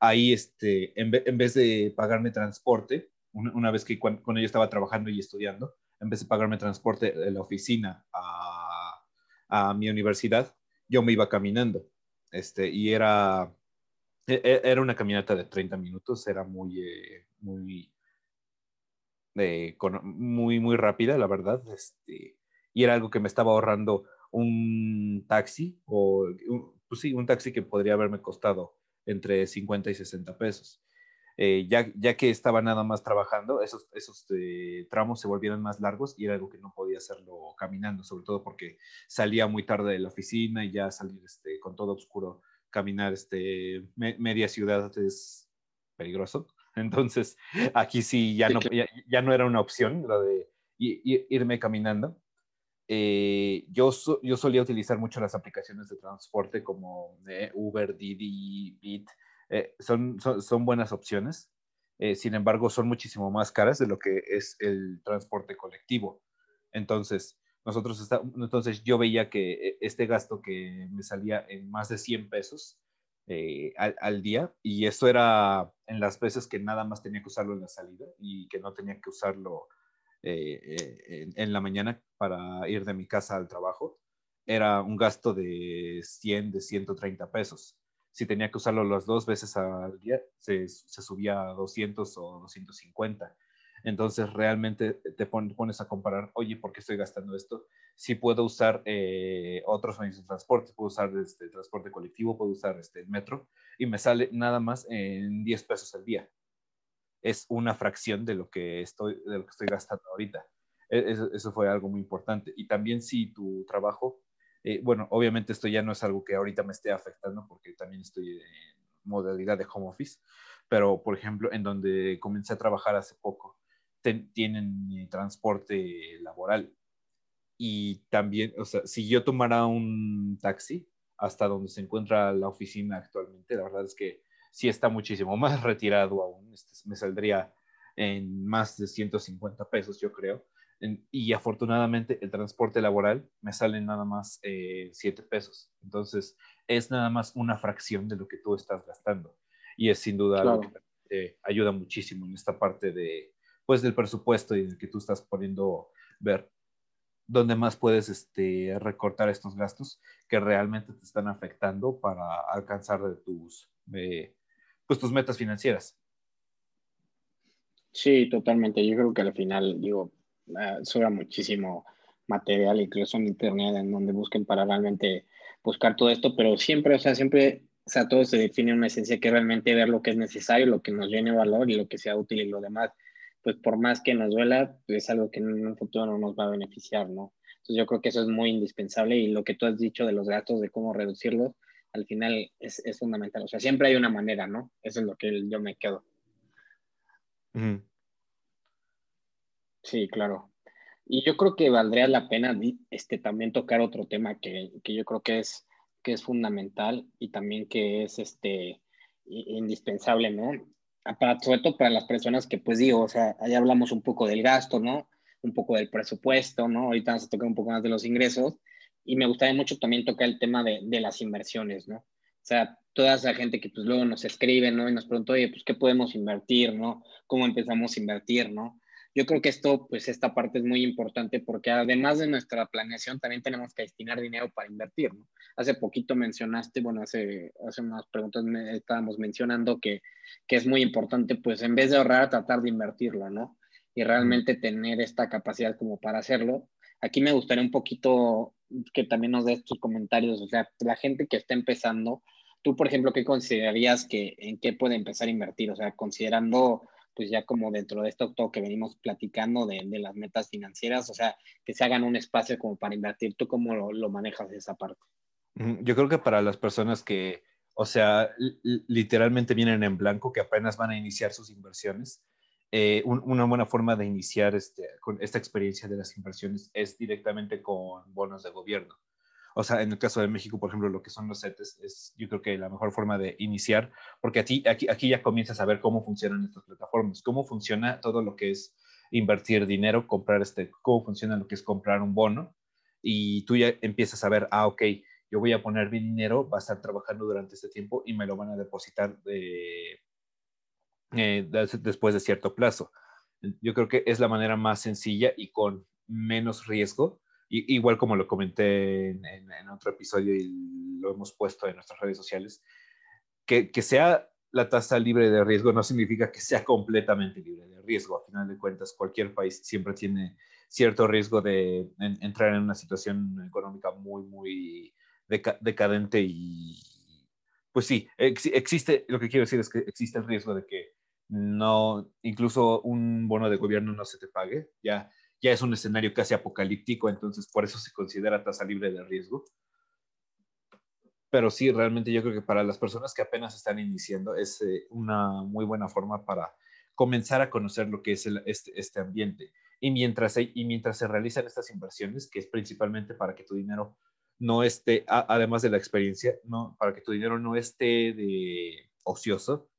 Ahí, este, en, vez de pagarme transporte, una, vez que cuando, yo estaba trabajando y estudiando, en vez de pagarme transporte de la oficina a, a mi universidad, yo me iba caminando. Este, y era, e, e, era una caminata de 30 minutos, era muy, eh, muy, muy, muy rápida, la verdad. Este, y era algo que me estaba ahorrando un taxi, o pues sí, un taxi que podría haberme costado entre 50 y 60 pesos. Eh, ya, ya que estaba nada más trabajando, esos, esos eh, tramos se volvieron más largos y era algo que no podía hacerlo caminando, sobre todo porque salía muy tarde de la oficina y ya salir este, con todo oscuro, caminar este, media ciudad es peligroso. Entonces, aquí sí ya no, ya, no era una opción lo de irme caminando. Eh, yo, yo solía utilizar mucho las aplicaciones de transporte como Uber, Didi, Bit. Eh, son, son, buenas opciones. Eh, sin embargo, son muchísimo más caras de lo que es el transporte colectivo. Entonces, nosotros entonces yo veía que este gasto que me salía en más de 100 pesos al, al, día, y eso era en las veces que nada más tenía que usarlo en la salida y que no tenía que usarlo eh, eh, en, la mañana para ir de mi casa al trabajo, era un gasto de 100, de 130 pesos. Si tenía que usarlo las dos veces al día, se, subía a 200 o 250. Entonces realmente te pones a comparar, oye, ¿por qué estoy gastando esto? Si puedo usar eh, otros medios de transporte, puedo usar este transporte colectivo, puedo usar este, el metro y me sale nada más en 10 pesos al día es una fracción de lo que estoy, de lo que estoy gastando ahorita. E, eso, fue algo muy importante. Y también si tu trabajo, eh, bueno, obviamente esto ya no es algo que ahorita me esté afectando porque también estoy en modalidad de home office, pero por ejemplo, en donde comencé a trabajar hace poco, tienen transporte laboral. Y también, o sea, si yo tomara un taxi hasta donde se encuentra la oficina actualmente, la verdad es que si está muchísimo más retirado aún. Este, me saldría en más de 150 pesos, yo creo. y afortunadamente el transporte laboral me sale nada más eh, 7 pesos. Entonces es nada más una fracción de lo que tú estás gastando. Y es sin duda algo que ayuda muchísimo en esta parte de, pues, del presupuesto y del que tú estás poniendo ver dónde más puedes este, recortar estos gastos que realmente te están afectando para alcanzar de tus, pues, tus metas financieras.
Sí, totalmente. Yo creo que al final, digo, uh, sobra muchísimo material, incluso en internet, en donde busquen para realmente buscar todo esto, pero siempre, o sea, siempre, o sea, todo se define una esencia que realmente ver lo que es necesario, lo que nos llene valor y lo que sea útil y lo demás, pues por más que nos duela, pues es algo que en un futuro no nos va a beneficiar, ¿no? Entonces yo creo que eso es muy indispensable y lo que tú has dicho de los gastos, de cómo reducirlos, al final es, es fundamental. O sea, siempre hay una manera, ¿no? Eso es lo que yo me quedo. Sí, claro. Y yo creo que valdría la pena este, también tocar otro tema que, que, yo creo que es, que es fundamental y también que es este, indispensable, ¿no? Para, sobre todo para las personas que, pues digo, o sea, ahí hablamos un poco del gasto, ¿no? Un poco del presupuesto, ¿no? Ahorita vamos a tocar un poco más de los ingresos y me gustaría mucho también tocar el tema de, de las inversiones, ¿no? O sea, toda esa gente que pues luego nos escribe, ¿no? Y nos pregunta, oye, pues, ¿qué podemos invertir, ¿no? ¿Cómo empezamos a invertir, ¿no? Yo creo que esto, pues, esta parte es muy importante porque además de nuestra planeación, también tenemos que destinar dinero para invertir, ¿no? Hace poquito mencionaste, bueno, hace, hace unas preguntas me, estábamos mencionando que, que es muy importante, pues, en vez de ahorrar, tratar de invertirlo, ¿no? Y realmente tener esta capacidad como para hacerlo. Aquí me gustaría un poquito que también nos des tus comentarios, o sea, la gente que está empezando, tú, por ejemplo, ¿qué considerarías que en qué puede empezar a invertir? O sea, considerando, pues ya como dentro de esto todo que venimos platicando de, las metas financieras, o sea, que se hagan un espacio como para invertir, ¿tú cómo lo, lo manejas esa parte?
Yo creo que para las personas que, o sea, literalmente vienen en blanco, que apenas van a iniciar sus inversiones, eh, un, una buena forma de iniciar este, con esta experiencia de las inversiones es directamente con bonos de gobierno. O sea, en el caso de México, por ejemplo, lo que son los CETES es yo creo que la mejor forma de iniciar, porque aquí, aquí, aquí ya comienzas a ver cómo funcionan estas plataformas, cómo funciona todo lo que es invertir dinero, comprar este, cómo funciona lo que es comprar un bono, y tú ya empiezas a ver, ah, ok, yo voy a poner mi dinero, va a estar trabajando durante este tiempo y me lo van a depositar de, eh, después de cierto plazo. Yo creo que es la manera más sencilla y con menos riesgo, y, igual como lo comenté en, en, otro episodio y lo hemos puesto en nuestras redes sociales, que, que sea la tasa libre de riesgo no significa que sea completamente libre de riesgo. A final de cuentas, cualquier país siempre tiene cierto riesgo de en, entrar en una situación económica muy, muy deca, decadente y pues sí, ex, existe, lo que quiero decir es que existe el riesgo de que no, incluso un bono de gobierno no se te pague, ya, ya es un escenario casi apocalíptico, entonces por eso se considera tasa libre de riesgo. Pero sí, realmente yo creo que para las personas que apenas están iniciando es eh, una muy buena forma para comenzar a conocer lo que es el, este, este ambiente. Y mientras, y mientras se realizan estas inversiones, que es principalmente para que tu dinero no esté, además de la experiencia, no, para que tu dinero no esté de ocioso,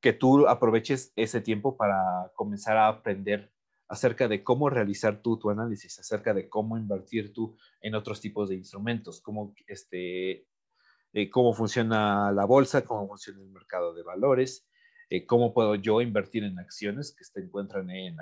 que tú aproveches ese tiempo para comenzar a aprender acerca de cómo realizar tú tu análisis, acerca de cómo invertir tú en otros tipos de instrumentos, cómo, este, eh, cómo funciona la bolsa, cómo funciona el mercado de valores, eh, cómo puedo yo invertir en acciones que se encuentran en,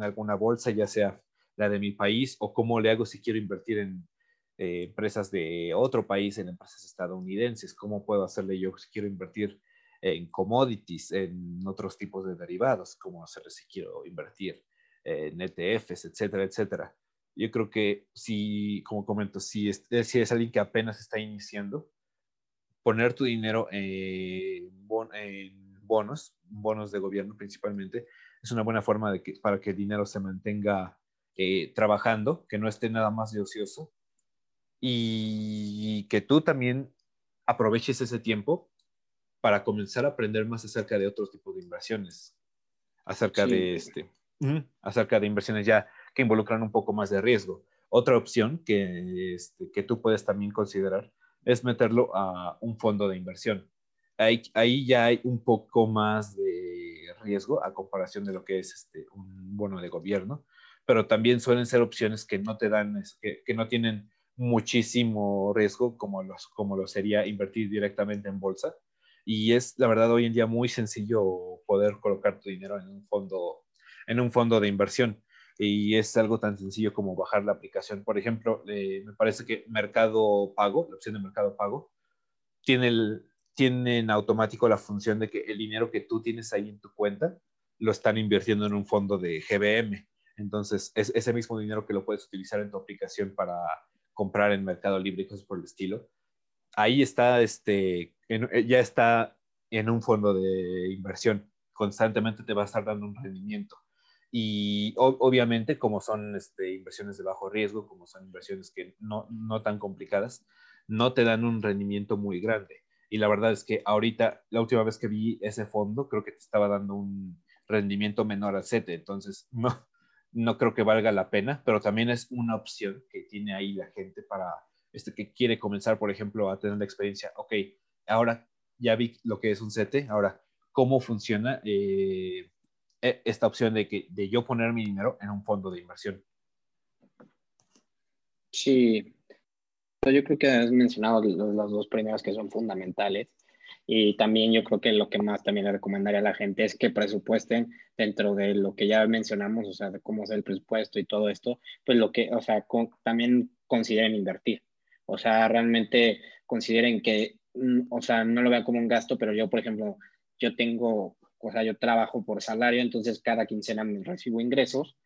alguna bolsa, ya sea la de mi país, o cómo le hago si quiero invertir en eh, empresas de otro país, en empresas estadounidenses, cómo puedo hacerle yo si quiero invertir en commodities, en otros tipos de derivados, como hacerle si quiero invertir en ETFs, etcétera, etcétera. Yo creo que si, como comento, si es, si es alguien que apenas está iniciando, poner tu dinero en, bon, en bonos, bonos de gobierno principalmente, es una buena forma de que, para que el dinero se mantenga eh, trabajando, que no esté nada más de ocioso y que tú también aproveches ese tiempo para comenzar a aprender más acerca de otros tipos de inversiones, acerca sí. de este, acerca de inversiones ya que involucran un poco más de riesgo. Otra opción que, este, que tú puedes también considerar es meterlo a un fondo de inversión. Ahí, ahí ya hay un poco más de riesgo a comparación de lo que es este, un bono de gobierno, pero también suelen ser opciones que no te dan, que, que no tienen muchísimo riesgo como, los, como lo sería invertir directamente en bolsa. Y es, la verdad, hoy en día muy sencillo poder colocar tu dinero en un fondo, en un fondo de inversión. Y es algo tan sencillo como bajar la aplicación. Por ejemplo, eh, me parece que Mercado Pago, la opción de Mercado Pago, tiene, el, en automático la función de que el dinero que tú tienes ahí en tu cuenta lo están invirtiendo en un fondo de GBM. Entonces, es ese mismo dinero que lo puedes utilizar en tu aplicación para comprar en Mercado Libre y cosas por el estilo. Ahí está, este, eh, ya está en un fondo de inversión. Constantemente te va a estar dando un rendimiento. Y obviamente, como son este, inversiones de bajo riesgo, como son inversiones que no, no tan complicadas, no te dan un rendimiento muy grande. Y la verdad es que ahorita, la última vez que vi ese fondo, creo que te estaba dando un rendimiento menor al CETE. Entonces, no, no creo que valga la pena, pero también es una opción que tiene ahí la gente para este que quiere comenzar, por ejemplo, a tener la experiencia, ok, ahora ya vi lo que es un CT, ahora, ¿cómo funciona eh, e, esta opción de, que, de yo poner mi dinero en un fondo de inversión?
Sí, yo creo que has mencionado las dos primeras que son fundamentales. Y también yo creo que lo que más también le recomendaría a la gente es que presupuesten dentro de lo que ya mencionamos, o sea, de cómo es el presupuesto y todo esto, pues lo que, o sea, también consideren invertir. O sea, realmente consideren que, mm, o sea, no lo vean como un gasto, pero yo, por ejemplo, yo tengo, o sea, yo trabajo por salario, entonces cada quincena me recibo ingresos,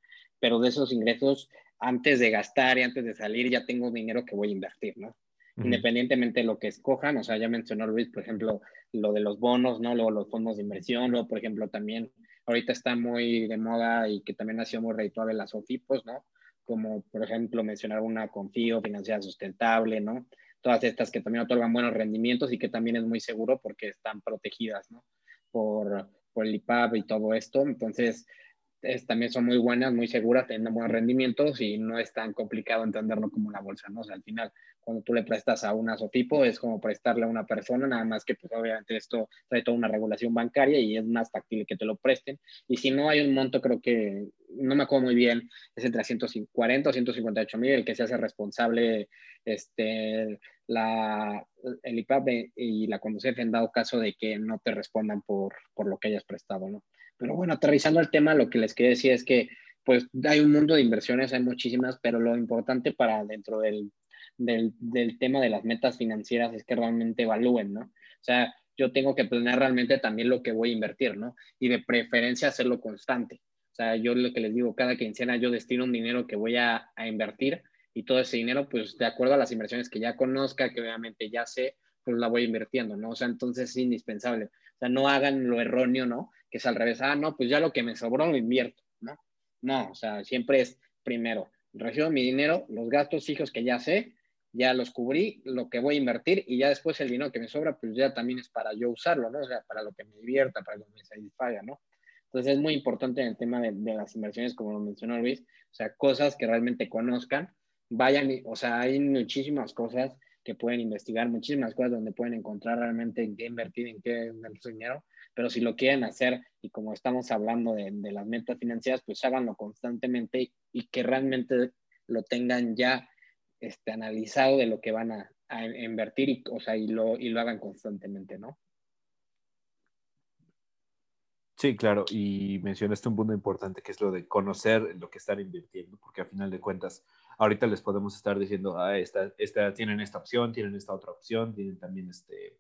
pero de esos ingresos, antes de gastar y antes de salir, ya tengo dinero que voy a invertir, ¿no? independientemente de lo que escojan. O sea, ya mencionó Luis, por ejemplo, lo de los bonos, ¿no? Luego los fondos de inversión, luego, por ejemplo, también ahorita está muy de moda y que también ha sido muy redituable las OFIPOS, ¿no? Como, por ejemplo, mencionar una Confío, Financiera Sustentable, ¿no? Todas estas que también otorgan buenos rendimientos y que también es muy seguro porque están protegidas, ¿no? Por, por el IPAP y todo esto. Entonces, también son muy buenas, muy seguras, tienen buenos rendimientos y no es tan complicado entenderlo como la bolsa, ¿no? O sea, al final, cuando tú le prestas a un asotipo, es como prestarle a una persona, nada más que pues obviamente esto trae toda una regulación bancaria y es más factible que te lo presten. Y si no hay un monto, creo que, no me acuerdo muy bien, es entre 140 o 158 mil el que se hace responsable este, la, el IPAP y la conducción en dado caso de que no te respondan por, por lo que hayas prestado, ¿no? Pero bueno, aterrizando al tema, lo que les quería decir es que pues hay un mundo de inversiones, hay muchísimas, pero lo importante para dentro del, del, del, tema de las metas financieras es que realmente evalúen, ¿no? O sea, yo tengo que planear realmente también lo que voy a invertir, ¿no? Y de preferencia hacerlo constante. O sea, yo lo que les digo, cada quincena yo destino un dinero que voy a, a invertir y todo ese dinero, pues de acuerdo a las inversiones que ya conozca, que obviamente ya sé, pues la voy invirtiendo, ¿no? O sea, entonces es indispensable. Sea, no hagan lo erróneo, ¿no? Que es al revés, ah, no, pues ya lo que me sobró lo invierto, ¿no? No, o sea, siempre es primero, recibo mi dinero, los gastos fijos que ya sé, ya los cubrí, lo que voy a invertir y ya después el dinero que me sobra, pues ya también es para yo usarlo, ¿no? O sea, para lo que me divierta, para que me satisfaga, ¿no? Entonces es muy importante en el tema de, de las inversiones, como lo mencionó Luis, o sea, cosas que realmente conozcan, vayan, o sea, hay muchísimas cosas que pueden investigar muchísimas cosas donde pueden encontrar realmente en qué invertir, en qué invertir su dinero, pero si lo quieren hacer y como estamos hablando de, de las metas financieras, pues háganlo constantemente y, que realmente lo tengan ya este, analizado de lo que van a, a invertir y, o sea, y, lo, y lo hagan constantemente, ¿no?
Sí, claro, y mencionaste un punto importante que es lo de conocer lo que están invirtiendo, porque a final de cuentas, ahorita les podemos estar diciendo, ah, esta, esta, tienen esta opción, tienen esta otra opción, tienen también este,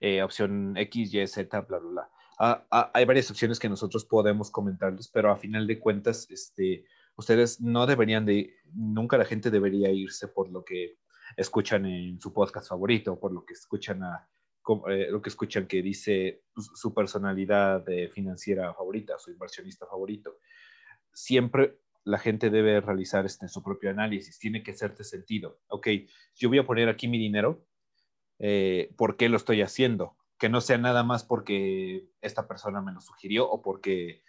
eh, opción X, Y, Z, bla, bla, bla. Ah, ah, hay varias opciones que nosotros podemos comentarles, pero a final de cuentas, este, ustedes no deberían de, nunca la gente debería irse por lo que escuchan en su podcast favorito, por lo que escuchan a eh, lo que escuchan que dice su personalidad financiera favorita, su inversionista favorito. Siempre la gente debe realizar este, su propio análisis, tiene que hacerte sentido. Ok, yo voy a poner aquí mi dinero, eh, ¿por qué lo estoy haciendo? Que no sea nada más porque esta persona me lo sugirió o porque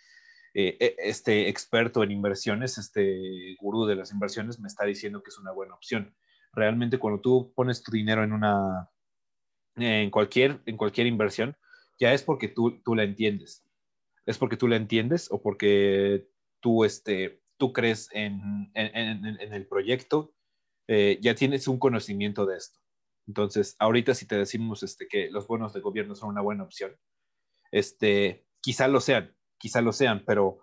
eh, e, este experto en inversiones, este gurú de las inversiones me está diciendo que es una buena opción. Realmente cuando tú pones tu dinero en una en cualquier, en cualquier inversión, ya es porque tú, tú la entiendes. Es porque tú la entiendes o porque tú este, tú crees en, el proyecto, eh, ya tienes un conocimiento de esto. Entonces, ahorita si te decimos este, que los bonos de gobierno son una buena opción, este, quizá lo sean, quizá lo sean, pero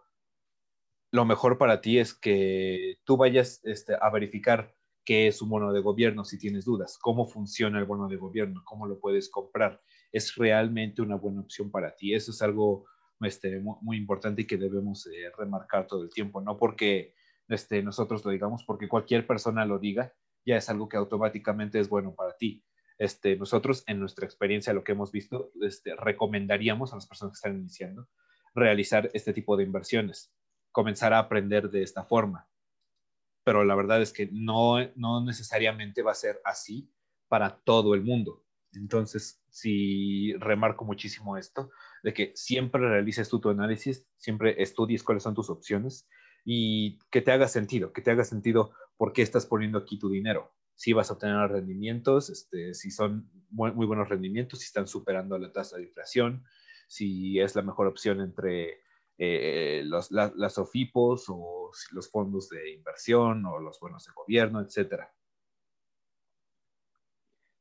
lo mejor para ti es que tú vayas este, a verificar qué es un bono de gobierno si tienes dudas, cómo funciona el bono de gobierno, cómo lo puedes comprar. Es realmente una buena opción para ti. Eso es algo este, muy, importante y que debemos eh, remarcar todo el tiempo, no porque este, nosotros lo digamos, porque cualquier persona lo diga, ya es algo que automáticamente es bueno para ti. Este, nosotros, en nuestra experiencia, lo que hemos visto, este, recomendaríamos a las personas que están iniciando realizar este tipo de inversiones, comenzar a aprender de esta forma. Pero la verdad es que no, no necesariamente va a ser así para todo el mundo. Entonces, sí remarco muchísimo esto, de que siempre realices tú tu análisis, siempre estudies cuáles son tus opciones y que te haga sentido, que te haga sentido por qué estás poniendo aquí tu dinero. Si vas a obtener rendimientos, este, si son muy, buenos rendimientos, si están superando la tasa de inflación, si es la mejor opción entre eh, los, las OFIPOS o los fondos de inversión o los bonos de gobierno, etcétera.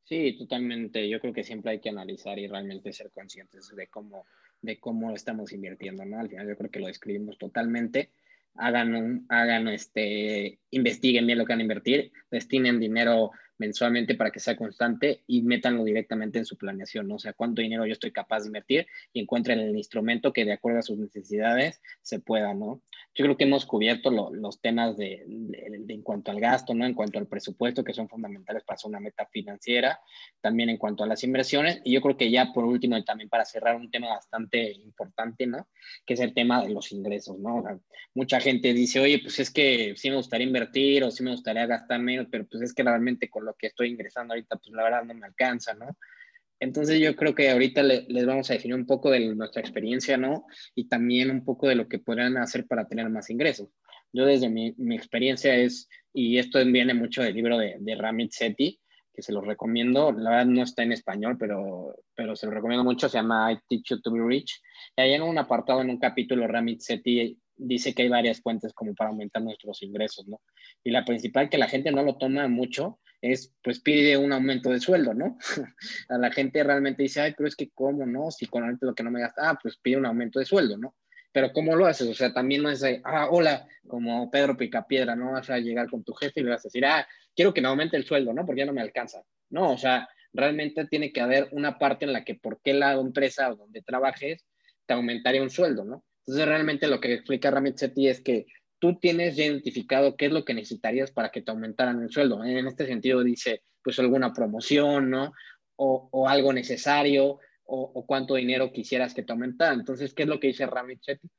Sí, totalmente. Yo creo que siempre hay que analizar y realmente ser conscientes de cómo, de cómo estamos invirtiendo, ¿no? Al final yo creo que lo describimos totalmente. Hagan, hagan, este, investiguen bien lo que van a invertir, destinen dinero mensualmente para que sea constante y métanlo directamente en su planeación, ¿no? O sea, cuánto dinero yo estoy capaz de invertir y encuentren el instrumento que de acuerdo a sus necesidades se pueda, ¿no? Yo creo que hemos cubierto los temas de, en cuanto al gasto, ¿no? En cuanto al presupuesto, que son fundamentales para hacer una meta financiera, también en cuanto a las inversiones, y yo creo que ya por último, y también para cerrar un tema bastante importante, ¿no? Que es el tema de los ingresos, ¿no? mucha gente dice, oye, pues es que sí me gustaría invertir o sí me gustaría gastar menos, pero pues es que realmente con lo que estoy ingresando ahorita, pues la verdad no me alcanza, ¿no? Entonces yo creo que ahorita les vamos a definir un poco de nuestra experiencia, ¿no? Y también un poco de lo que podrían hacer para tener más ingresos. Yo desde mi, mi experiencia es, y esto viene mucho del libro de, de Ramit Sethi, que se lo recomiendo, la verdad no está en español, pero, pero se lo recomiendo mucho, se llama I Teach You to Be Rich. Y ahí en un apartado, en un capítulo, Ramit Sethi dice que hay varias fuentes como para aumentar nuestros ingresos, ¿no? Y la principal que la gente no lo toma mucho es, pues pide un aumento de sueldo, ¿no? a la gente realmente dice, ay, pero es que cómo, ¿no? Si con lo que no me gasta, ah, pues pide un aumento de sueldo, ¿no? Pero ¿cómo lo haces? O sea, también no es, ah, hola, como Pedro Picapiedra, ¿no? Vas a llegar con tu jefe y le vas a decir, ah, quiero que me aumente el sueldo, ¿no? Porque ya no me alcanza. No, o sea, realmente tiene que haber una parte en la que por qué la empresa o donde trabajes te aumentaría un sueldo, ¿no? Entonces, realmente lo que explica Ramit Sethi es que tú tienes ya identificado qué es lo que necesitarías para que te aumentaran el sueldo. En este sentido dice, pues alguna promoción, ¿no? O, algo necesario, o, cuánto dinero quisieras que te aumentara. Entonces, ¿qué es lo que dice Ramit Chetty?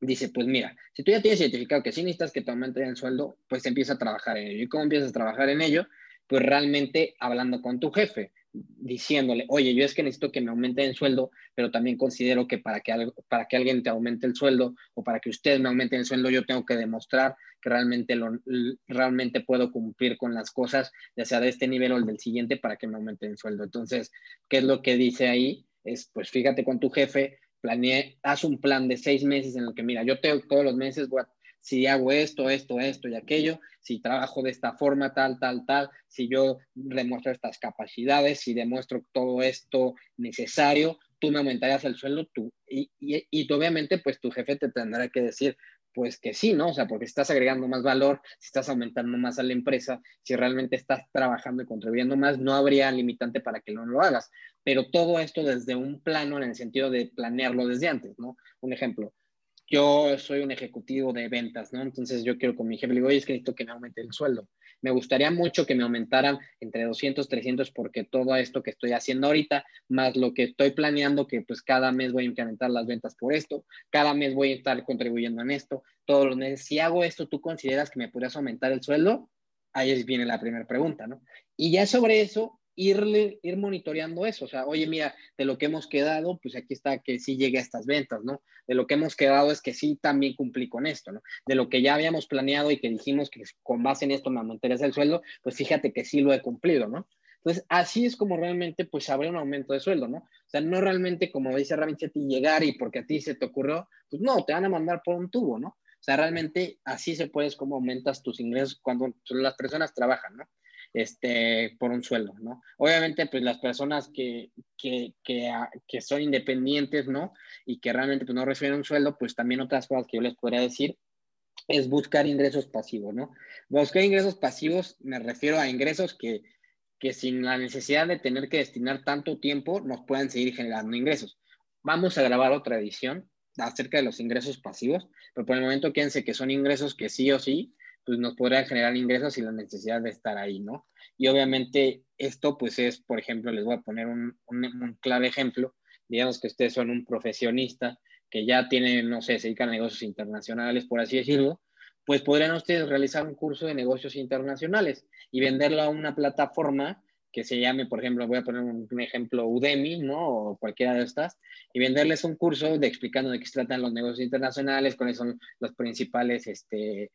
Dice, pues mira, si tú ya tienes identificado que sí necesitas que te aumenten el sueldo, pues empieza a trabajar en ello. ¿Y cómo empiezas a trabajar en ello? Pues realmente hablando con tu jefe diciéndole, oye, yo es que necesito que me aumente el sueldo, pero también considero que para que, para que alguien te aumente el sueldo o para que usted me aumente el sueldo, yo tengo que demostrar que realmente, lo, realmente puedo cumplir con las cosas, ya sea de este nivel o el del siguiente, para que me aumente el sueldo. Entonces, ¿qué es lo que dice ahí? Es, pues fíjate con tu jefe, planee, haz un plan de seis meses en el que, mira, yo tengo todos los meses voy a si hago esto, esto, esto y aquello, si trabajo de esta forma, tal, tal, tal, si yo demuestro estas capacidades, si demuestro todo esto necesario, tú me aumentarías el sueldo, tú, y, y, y obviamente pues tu jefe te tendrá que decir, pues que sí, ¿no? O sea, porque estás agregando más valor, si estás aumentando más a la empresa, si realmente estás trabajando y contribuyendo más, no habría limitante para que no lo hagas. Pero todo esto desde un plano en el sentido de planearlo desde antes, ¿no? Un ejemplo, yo soy un ejecutivo de ventas, ¿no? Entonces yo quiero con mi jefe, le digo, oye, es que necesito que me aumente el sueldo. Me gustaría mucho que me aumentaran entre 200, 300, porque todo esto que estoy haciendo ahorita, más lo que estoy planeando, que pues cada mes voy a incrementar las ventas por esto, cada mes voy a estar contribuyendo en esto, todos los meses. Si hago esto, ¿tú consideras que me podrías aumentar el sueldo? Ahí viene la primera pregunta, ¿no? Y ya sobre eso, irle, ir monitoreando eso. O sea, oye, mira, de lo que hemos quedado, pues aquí está que sí llegue a estas ventas, ¿no? De lo que hemos quedado es que sí también cumplí con esto, ¿no? De lo que ya habíamos planeado y que dijimos que con base en esto me aumentarías el sueldo, pues fíjate que sí lo he cumplido, ¿no? Entonces, así es como realmente, pues, habría un aumento de sueldo, ¿no? O sea, no realmente, como dice ti llegar y porque a ti se te ocurrió, pues no, te van a mandar por un tubo, ¿no? O sea, realmente así se puedes cómo aumentas tus ingresos cuando las personas trabajan, ¿no? Este, por un sueldo, ¿no? Obviamente, pues las personas que, que, que, ah, que son independientes, ¿no? Y que realmente pues, no reciben un sueldo, pues también otras cosas que yo les podría decir es buscar ingresos pasivos, ¿no? Buscar ingresos pasivos, me refiero a ingresos que, que sin la necesidad de tener que destinar tanto tiempo nos puedan seguir generando ingresos. Vamos a grabar otra edición acerca de los ingresos pasivos, pero por el momento quédense que son ingresos que sí o sí, pues nos podrían generar ingresos sin la necesidad de estar ahí, ¿no? Y obviamente esto pues es, por ejemplo, les voy a poner un, un, un clave ejemplo, digamos que ustedes son un profesionista que ya tienen, no sé, se dedican a negocios internacionales, por así decirlo, pues podrían ustedes realizar un curso de negocios internacionales y venderlo a una plataforma que se llame, por ejemplo, voy a poner un, ejemplo Udemy, ¿no? O cualquiera de estas, y venderles un curso de explicando de qué se tratan los negocios internacionales, cuáles son los principales, este,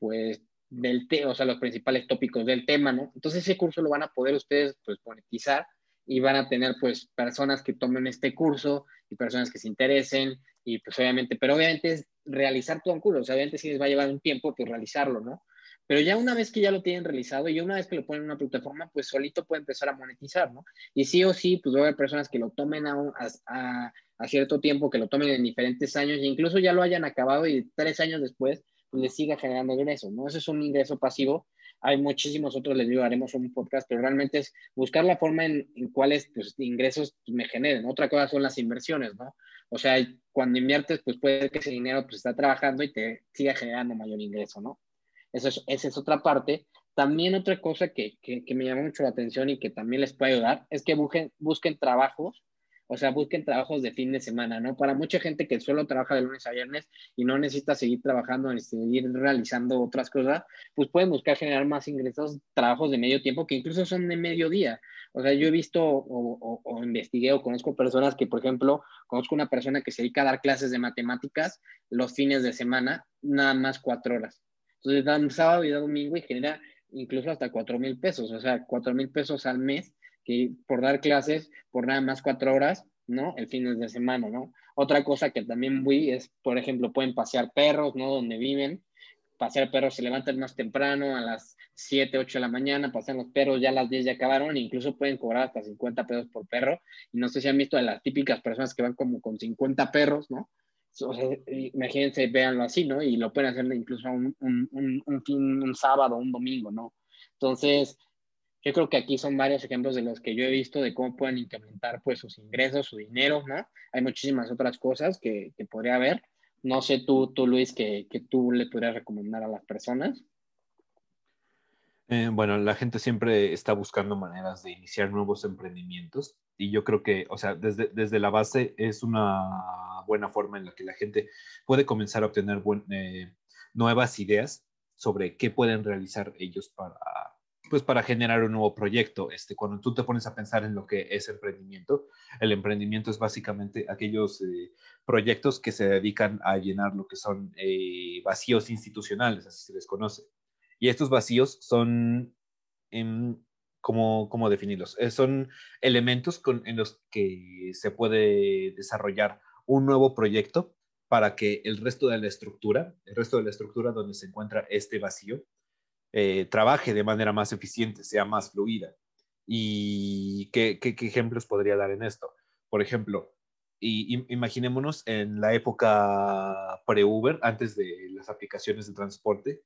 pues, del tema, o sea, los principales tópicos del tema, ¿no? Entonces ese curso lo van a poder ustedes, pues, monetizar y van a tener, pues, personas que tomen este curso y personas que se interesen y, pues, obviamente, pero obviamente es realizar el curso, o sea, obviamente sí les va a llevar un tiempo, pues, realizarlo, ¿no? Pero ya una vez que ya lo tienen realizado y una vez que lo ponen en una plataforma, pues solito puede empezar a monetizar, ¿no? Y sí o sí, pues va a haber personas que lo tomen a, a, a cierto tiempo, que lo tomen en diferentes años e incluso ya lo hayan acabado y tres años después, pues les siga generando ingresos, ¿no? Eso es un ingreso pasivo. Hay muchísimos otros, les digo, haremos un podcast, pero realmente es buscar la forma en, cuáles pues, ingresos me generen. Otra cosa son las inversiones, ¿no? O sea, cuando inviertes, pues puede que ese dinero pues está trabajando y te siga generando mayor ingreso, ¿no? Esa es, esa es otra parte. También otra cosa que, que, que, me llama mucho la atención y que también les puede ayudar es que busquen, busquen trabajos, o sea, busquen trabajos de fin de semana, ¿no? Para mucha gente que solo trabaja de lunes a viernes y no necesita seguir trabajando seguir realizando otras cosas, pues pueden buscar generar más ingresos, trabajos de medio tiempo que incluso son de medio día. O sea, yo he visto o investigué o conozco personas que, por ejemplo, conozco una persona que se dedica a dar clases de matemáticas los fines de semana, nada más cuatro horas. Entonces dan sábado y domingo y genera incluso hasta cuatro mil pesos, o sea, cuatro mil pesos al mes que por dar clases por nada más cuatro horas, ¿no? El fin de semana, ¿no? Otra cosa que también voy es, por ejemplo, pueden pasear perros, ¿no? Donde viven. Pasear perros se levantan más temprano, a las 7, 8 de la mañana, pasean los perros, ya a las 10 ya acabaron, e incluso pueden cobrar hasta 50 pesos por perro. Y no sé si han visto de las típicas personas que van como con 50 perros, ¿no? o sea, imagínense, véanlo así, ¿no? Y lo pueden hacer incluso un, un, un, un, fin, un sábado, un domingo, ¿no? Entonces, yo creo que aquí son varios ejemplos de los que yo he visto de cómo pueden incrementar pues sus ingresos, su dinero, ¿no? Hay muchísimas otras cosas que, que podría haber. No sé tú, tú Luis, que, que tú le podrías recomendar a las personas.
Eh, bueno, la gente siempre está buscando maneras de iniciar nuevos emprendimientos y yo creo que, o sea, desde, desde la base es una buena forma en la que la gente puede comenzar a obtener buen, eh, nuevas ideas sobre qué pueden realizar ellos para, pues para generar un nuevo proyecto. Este, cuando tú te pones a pensar en lo que es emprendimiento, el emprendimiento es básicamente aquellos eh, proyectos que se dedican a llenar lo que son eh, vacíos institucionales, así se les conoce. Y estos vacíos son, en, ¿cómo, ¿cómo, definirlos? Eh, son elementos con, en los que se puede desarrollar un nuevo proyecto para que el resto de la estructura, el resto de la estructura donde se encuentra este vacío, eh, trabaje de manera más eficiente, sea más fluida. ¿Y qué, ejemplos podría dar en esto? Por ejemplo, y, imaginémonos en la época pre-Uber, antes de las aplicaciones de transporte,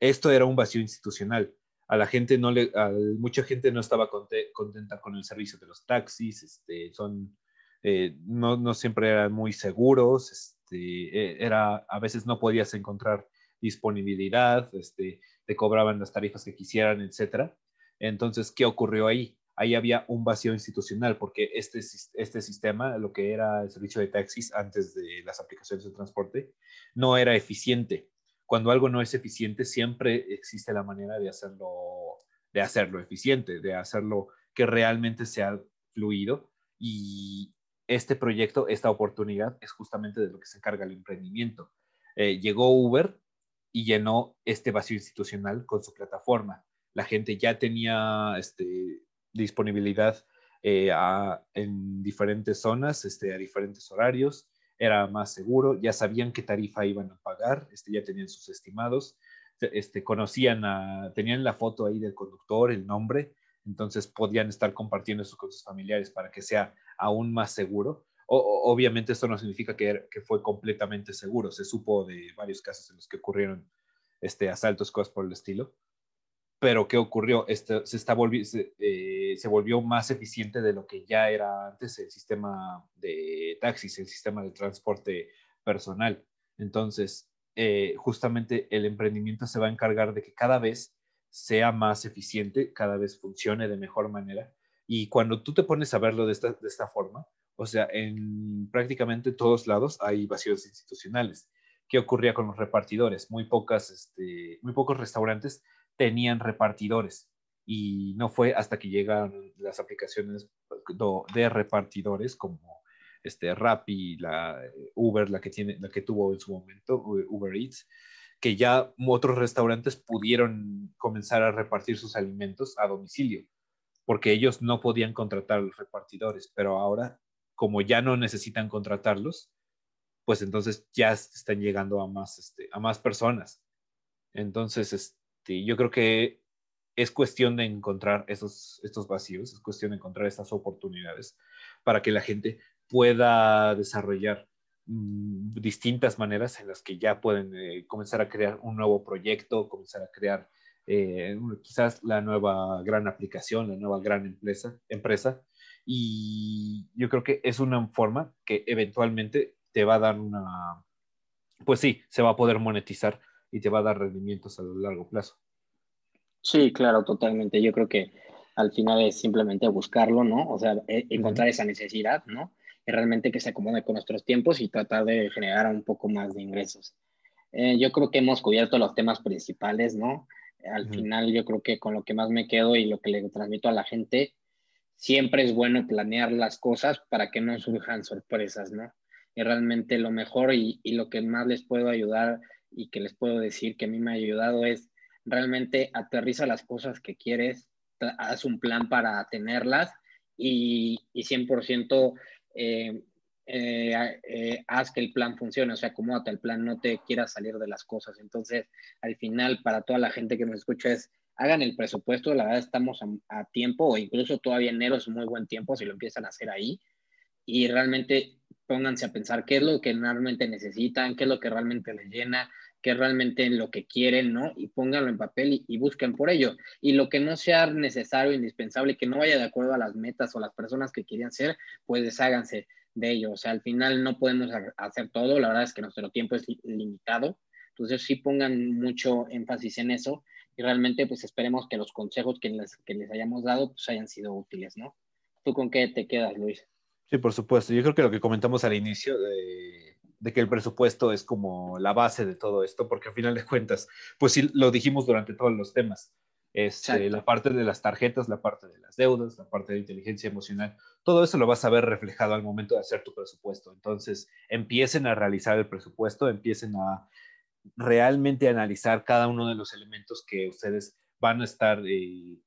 esto era un vacío institucional. A la gente no le, mucha gente no estaba contenta con el servicio de los taxis, este, son, eh, no, no, siempre eran muy seguros, este, e, era, a veces no podías encontrar disponibilidad, este, te cobraban las tarifas que quisieran, etcétera. Entonces, ¿qué ocurrió ahí? Ahí había un vacío institucional porque este, este sistema, lo que era el servicio de taxis antes de las aplicaciones de transporte, no era eficiente cuando algo no es eficiente, siempre existe la manera de hacerlo, de hacerlo eficiente, de hacerlo que realmente sea fluido. Y este proyecto, esta oportunidad, es justamente de lo que se encarga el emprendimiento. Eh, llegó Uber y llenó este vacío institucional con su plataforma. La gente ya tenía este, disponibilidad eh, en diferentes zonas, este, a diferentes horarios. era más seguro, ya sabían qué tarifa iban a pagar, este, ya tenían sus estimados, este, conocían a, tenían la foto ahí del conductor, el nombre, entonces podían estar compartiendo eso con sus familiares para que sea aún más seguro. Obviamente esto no significa que, que, fue completamente seguro, se supo de varios casos en los que ocurrieron este, asaltos, cosas por el estilo, pero ¿qué ocurrió? Este, se, está eh, se volvió más eficiente de lo que ya era antes el sistema de taxis, el sistema de transporte personal. Entonces, eh, justamente el emprendimiento se va a encargar de que cada vez sea más eficiente, cada vez funcione de mejor manera. Y cuando tú te pones a verlo de esta, de esta forma, o sea, en prácticamente todos lados hay vacíos institucionales. ¿Qué ocurría con los repartidores? Muy, pocas, este, muy pocos restaurantes tenían repartidores y no fue hasta que llegaron las aplicaciones de repartidores como este Rappi, la Uber, la que tiene, la que tuvo en su momento Uber Eats, que ya otros restaurantes pudieron comenzar a repartir sus alimentos a domicilio, porque ellos no podían contratar los repartidores, pero ahora como ya no necesitan contratarlos, pues entonces ya están llegando a más, este, a más personas. Entonces, este, yo creo que es cuestión de encontrar esos, estos vacíos, es cuestión de encontrar estas oportunidades para que la gente pueda desarrollar mm, distintas maneras en las que ya pueden eh, comenzar a crear un nuevo proyecto, comenzar a crear eh, quizás la nueva gran aplicación, la nueva gran empresa, empresa. Y yo creo que es una forma que eventualmente te va a dar una, pues sí, se va a poder monetizar y te va a dar rendimientos a largo plazo.
Sí, claro, totalmente. Yo creo que al final es simplemente buscarlo, ¿no? O sea, e, encontrar esa necesidad, ¿no? Y realmente que se acomode con nuestros tiempos y tratar de generar un poco más de ingresos. Eh, yo creo que hemos cubierto los temas principales, ¿no? Al final yo creo que con lo que más me quedo y lo que le transmito a la gente, siempre es bueno planear las cosas para que no surjan sorpresas, ¿no? Y realmente lo mejor y, lo que más les puedo ayudar y que les puedo decir que a mí me ha ayudado es realmente aterriza las cosas que quieres, haz un plan para tenerlas y, y 100% eh, eh, eh, haz que el plan funcione, o sea, acomódate el plan, no te quieras salir de las cosas. Entonces, al final, para toda la gente que nos escucha es, hagan el presupuesto, la verdad estamos a, tiempo, o incluso todavía enero es muy buen tiempo si lo empiezan a hacer ahí, y realmente pónganse a pensar qué es lo que realmente necesitan, qué es lo que realmente les llena, que realmente lo que quieren, ¿no? Y pónganlo en papel y, busquen por ello. Y lo que no sea necesario, indispensable, que no vaya de acuerdo a las metas o las personas que querían ser, pues desháganse de ello. O sea, al final no podemos hacer todo, la verdad es que nuestro tiempo es limitado. Entonces sí pongan mucho énfasis en eso y realmente pues esperemos que los consejos que les, que les hayamos dado pues hayan sido útiles, ¿no? ¿Tú con qué te quedas, Luis?
Sí, por supuesto. Yo creo que lo que comentamos al inicio de de que el presupuesto es como la base de todo esto, porque al final de cuentas, pues sí, lo dijimos durante todos los temas. Es este, la parte de las tarjetas, la parte de las deudas, la parte de inteligencia emocional, todo eso lo vas a ver reflejado al momento de hacer tu presupuesto. Entonces, empiecen a realizar el presupuesto, empiecen a realmente analizar cada uno de los elementos que ustedes van a estar, eh,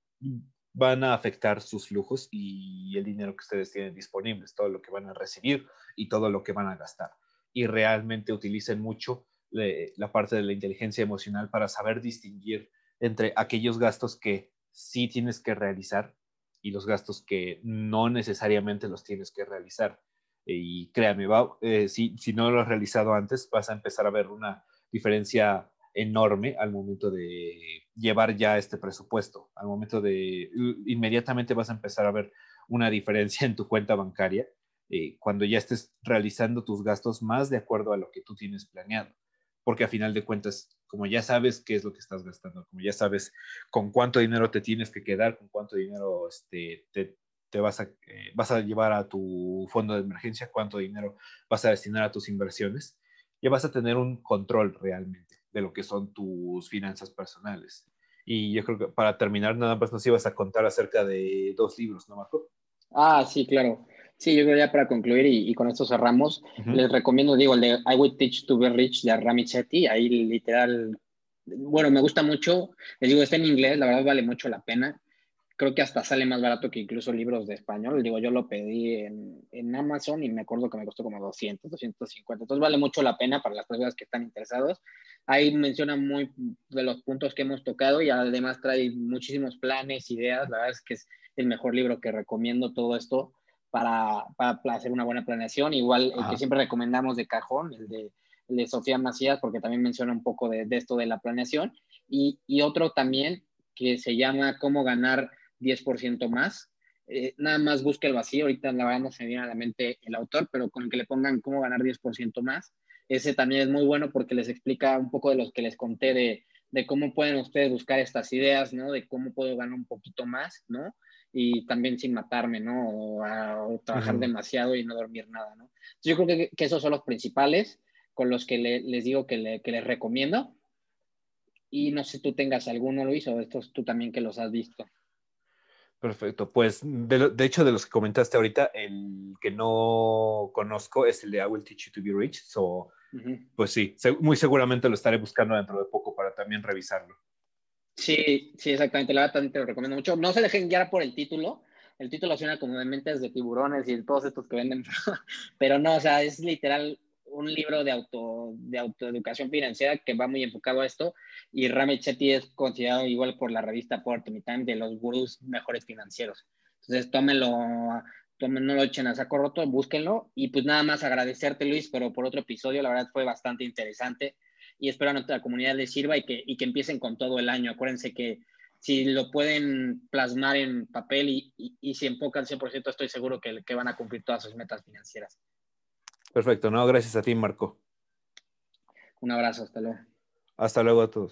van a afectar sus flujos y el dinero que ustedes tienen disponibles, todo lo que van a recibir y todo lo que van a gastar y realmente utilicen mucho la parte de la inteligencia emocional para saber distinguir entre aquellos gastos que sí tienes que realizar y los gastos que no necesariamente los tienes que realizar. Y créanme, eh, si, si no lo has realizado antes, vas a empezar a ver una diferencia enorme al momento de llevar ya este presupuesto. Al momento de, inmediatamente vas a empezar a ver una diferencia en tu cuenta bancaria eh, cuando ya estés realizando tus gastos más de acuerdo a lo que tú tienes planeado. Porque a final de cuentas, como ya sabes qué es lo que estás gastando, como ya sabes con cuánto dinero te tienes que quedar, con cuánto dinero este, te, vas, a, eh, vas a llevar a tu fondo de emergencia, cuánto dinero vas a destinar a tus inversiones, ya vas a tener un control realmente de lo que son tus finanzas personales. Y yo creo que para terminar, nada más nos ibas a contar acerca de dos libros, ¿no, Marco?
Ah, sí, claro. Sí, yo creo ya para concluir y, con esto cerramos, les recomiendo, digo, el de I Will Teach to Be Rich de Rami Chetty, ahí literal, bueno, me gusta mucho, les digo, está en inglés, la verdad vale mucho la pena. Creo que hasta sale más barato que incluso libros de español. Digo, yo lo pedí en, en, Amazon y me acuerdo que me costó como 200, 250. Entonces vale mucho la pena para las personas que están interesados. Ahí menciona muy de los puntos que hemos tocado y además trae muchísimos planes, ideas. La verdad es que es el mejor libro que recomiendo todo esto para, para hacer una buena planeación. Igual el que siempre recomendamos de cajón, el de, el de Sofía Macías, porque también menciona un poco de, de esto de la planeación. Y, y otro también que se llama Cómo ganar 10% más. Eh, nada más busca el vacío, ahorita la verdad no se viene a la mente el autor, pero con el que le pongan cómo ganar 10% más. Ese también es muy bueno porque les explica un poco de los que les conté de, de cómo pueden ustedes buscar estas ideas, ¿no? De cómo puedo ganar un poquito más, ¿no? Y también sin matarme, ¿no? O, trabajar demasiado y no dormir nada, ¿no? yo creo que, que, esos son los principales con los que les digo que, le, que les recomiendo. Y no sé si tú tengas alguno, Luis, o estos tú también que los has visto.
Perfecto. Pues de, de, hecho, de los que comentaste ahorita, el que no conozco es el de I Will Teach You to Be Rich. So, uh -huh. Pues sí, muy seguramente lo estaré buscando dentro de poco para también revisarlo.
Sí, sí, exactamente. La verdad te lo recomiendo mucho. No se dejen guiar por el título. El título suena como de mentes de tiburones y todos estos que venden, pero no, o sea, es literal un libro de, auto, de autoeducación financiera que va muy enfocado a esto y Rame Chetty es considerado igual por la revista Portmy Time de los gurús mejores financieros. Entonces tómenlo, tómenlo, no lo echen a saco roto, búsquenlo y pues nada más agradecerte Luis, pero por otro episodio la verdad fue bastante interesante y espero a nuestra comunidad les sirva y que, y que empiecen con todo el año. Acuérdense que si lo pueden plasmar en papel y, y, y si enfocan 100%, estoy seguro que, que van a cumplir todas sus metas financieras.
Perfecto, no, gracias a ti, Marco.
Un abrazo, hasta luego.
Hasta luego a todos.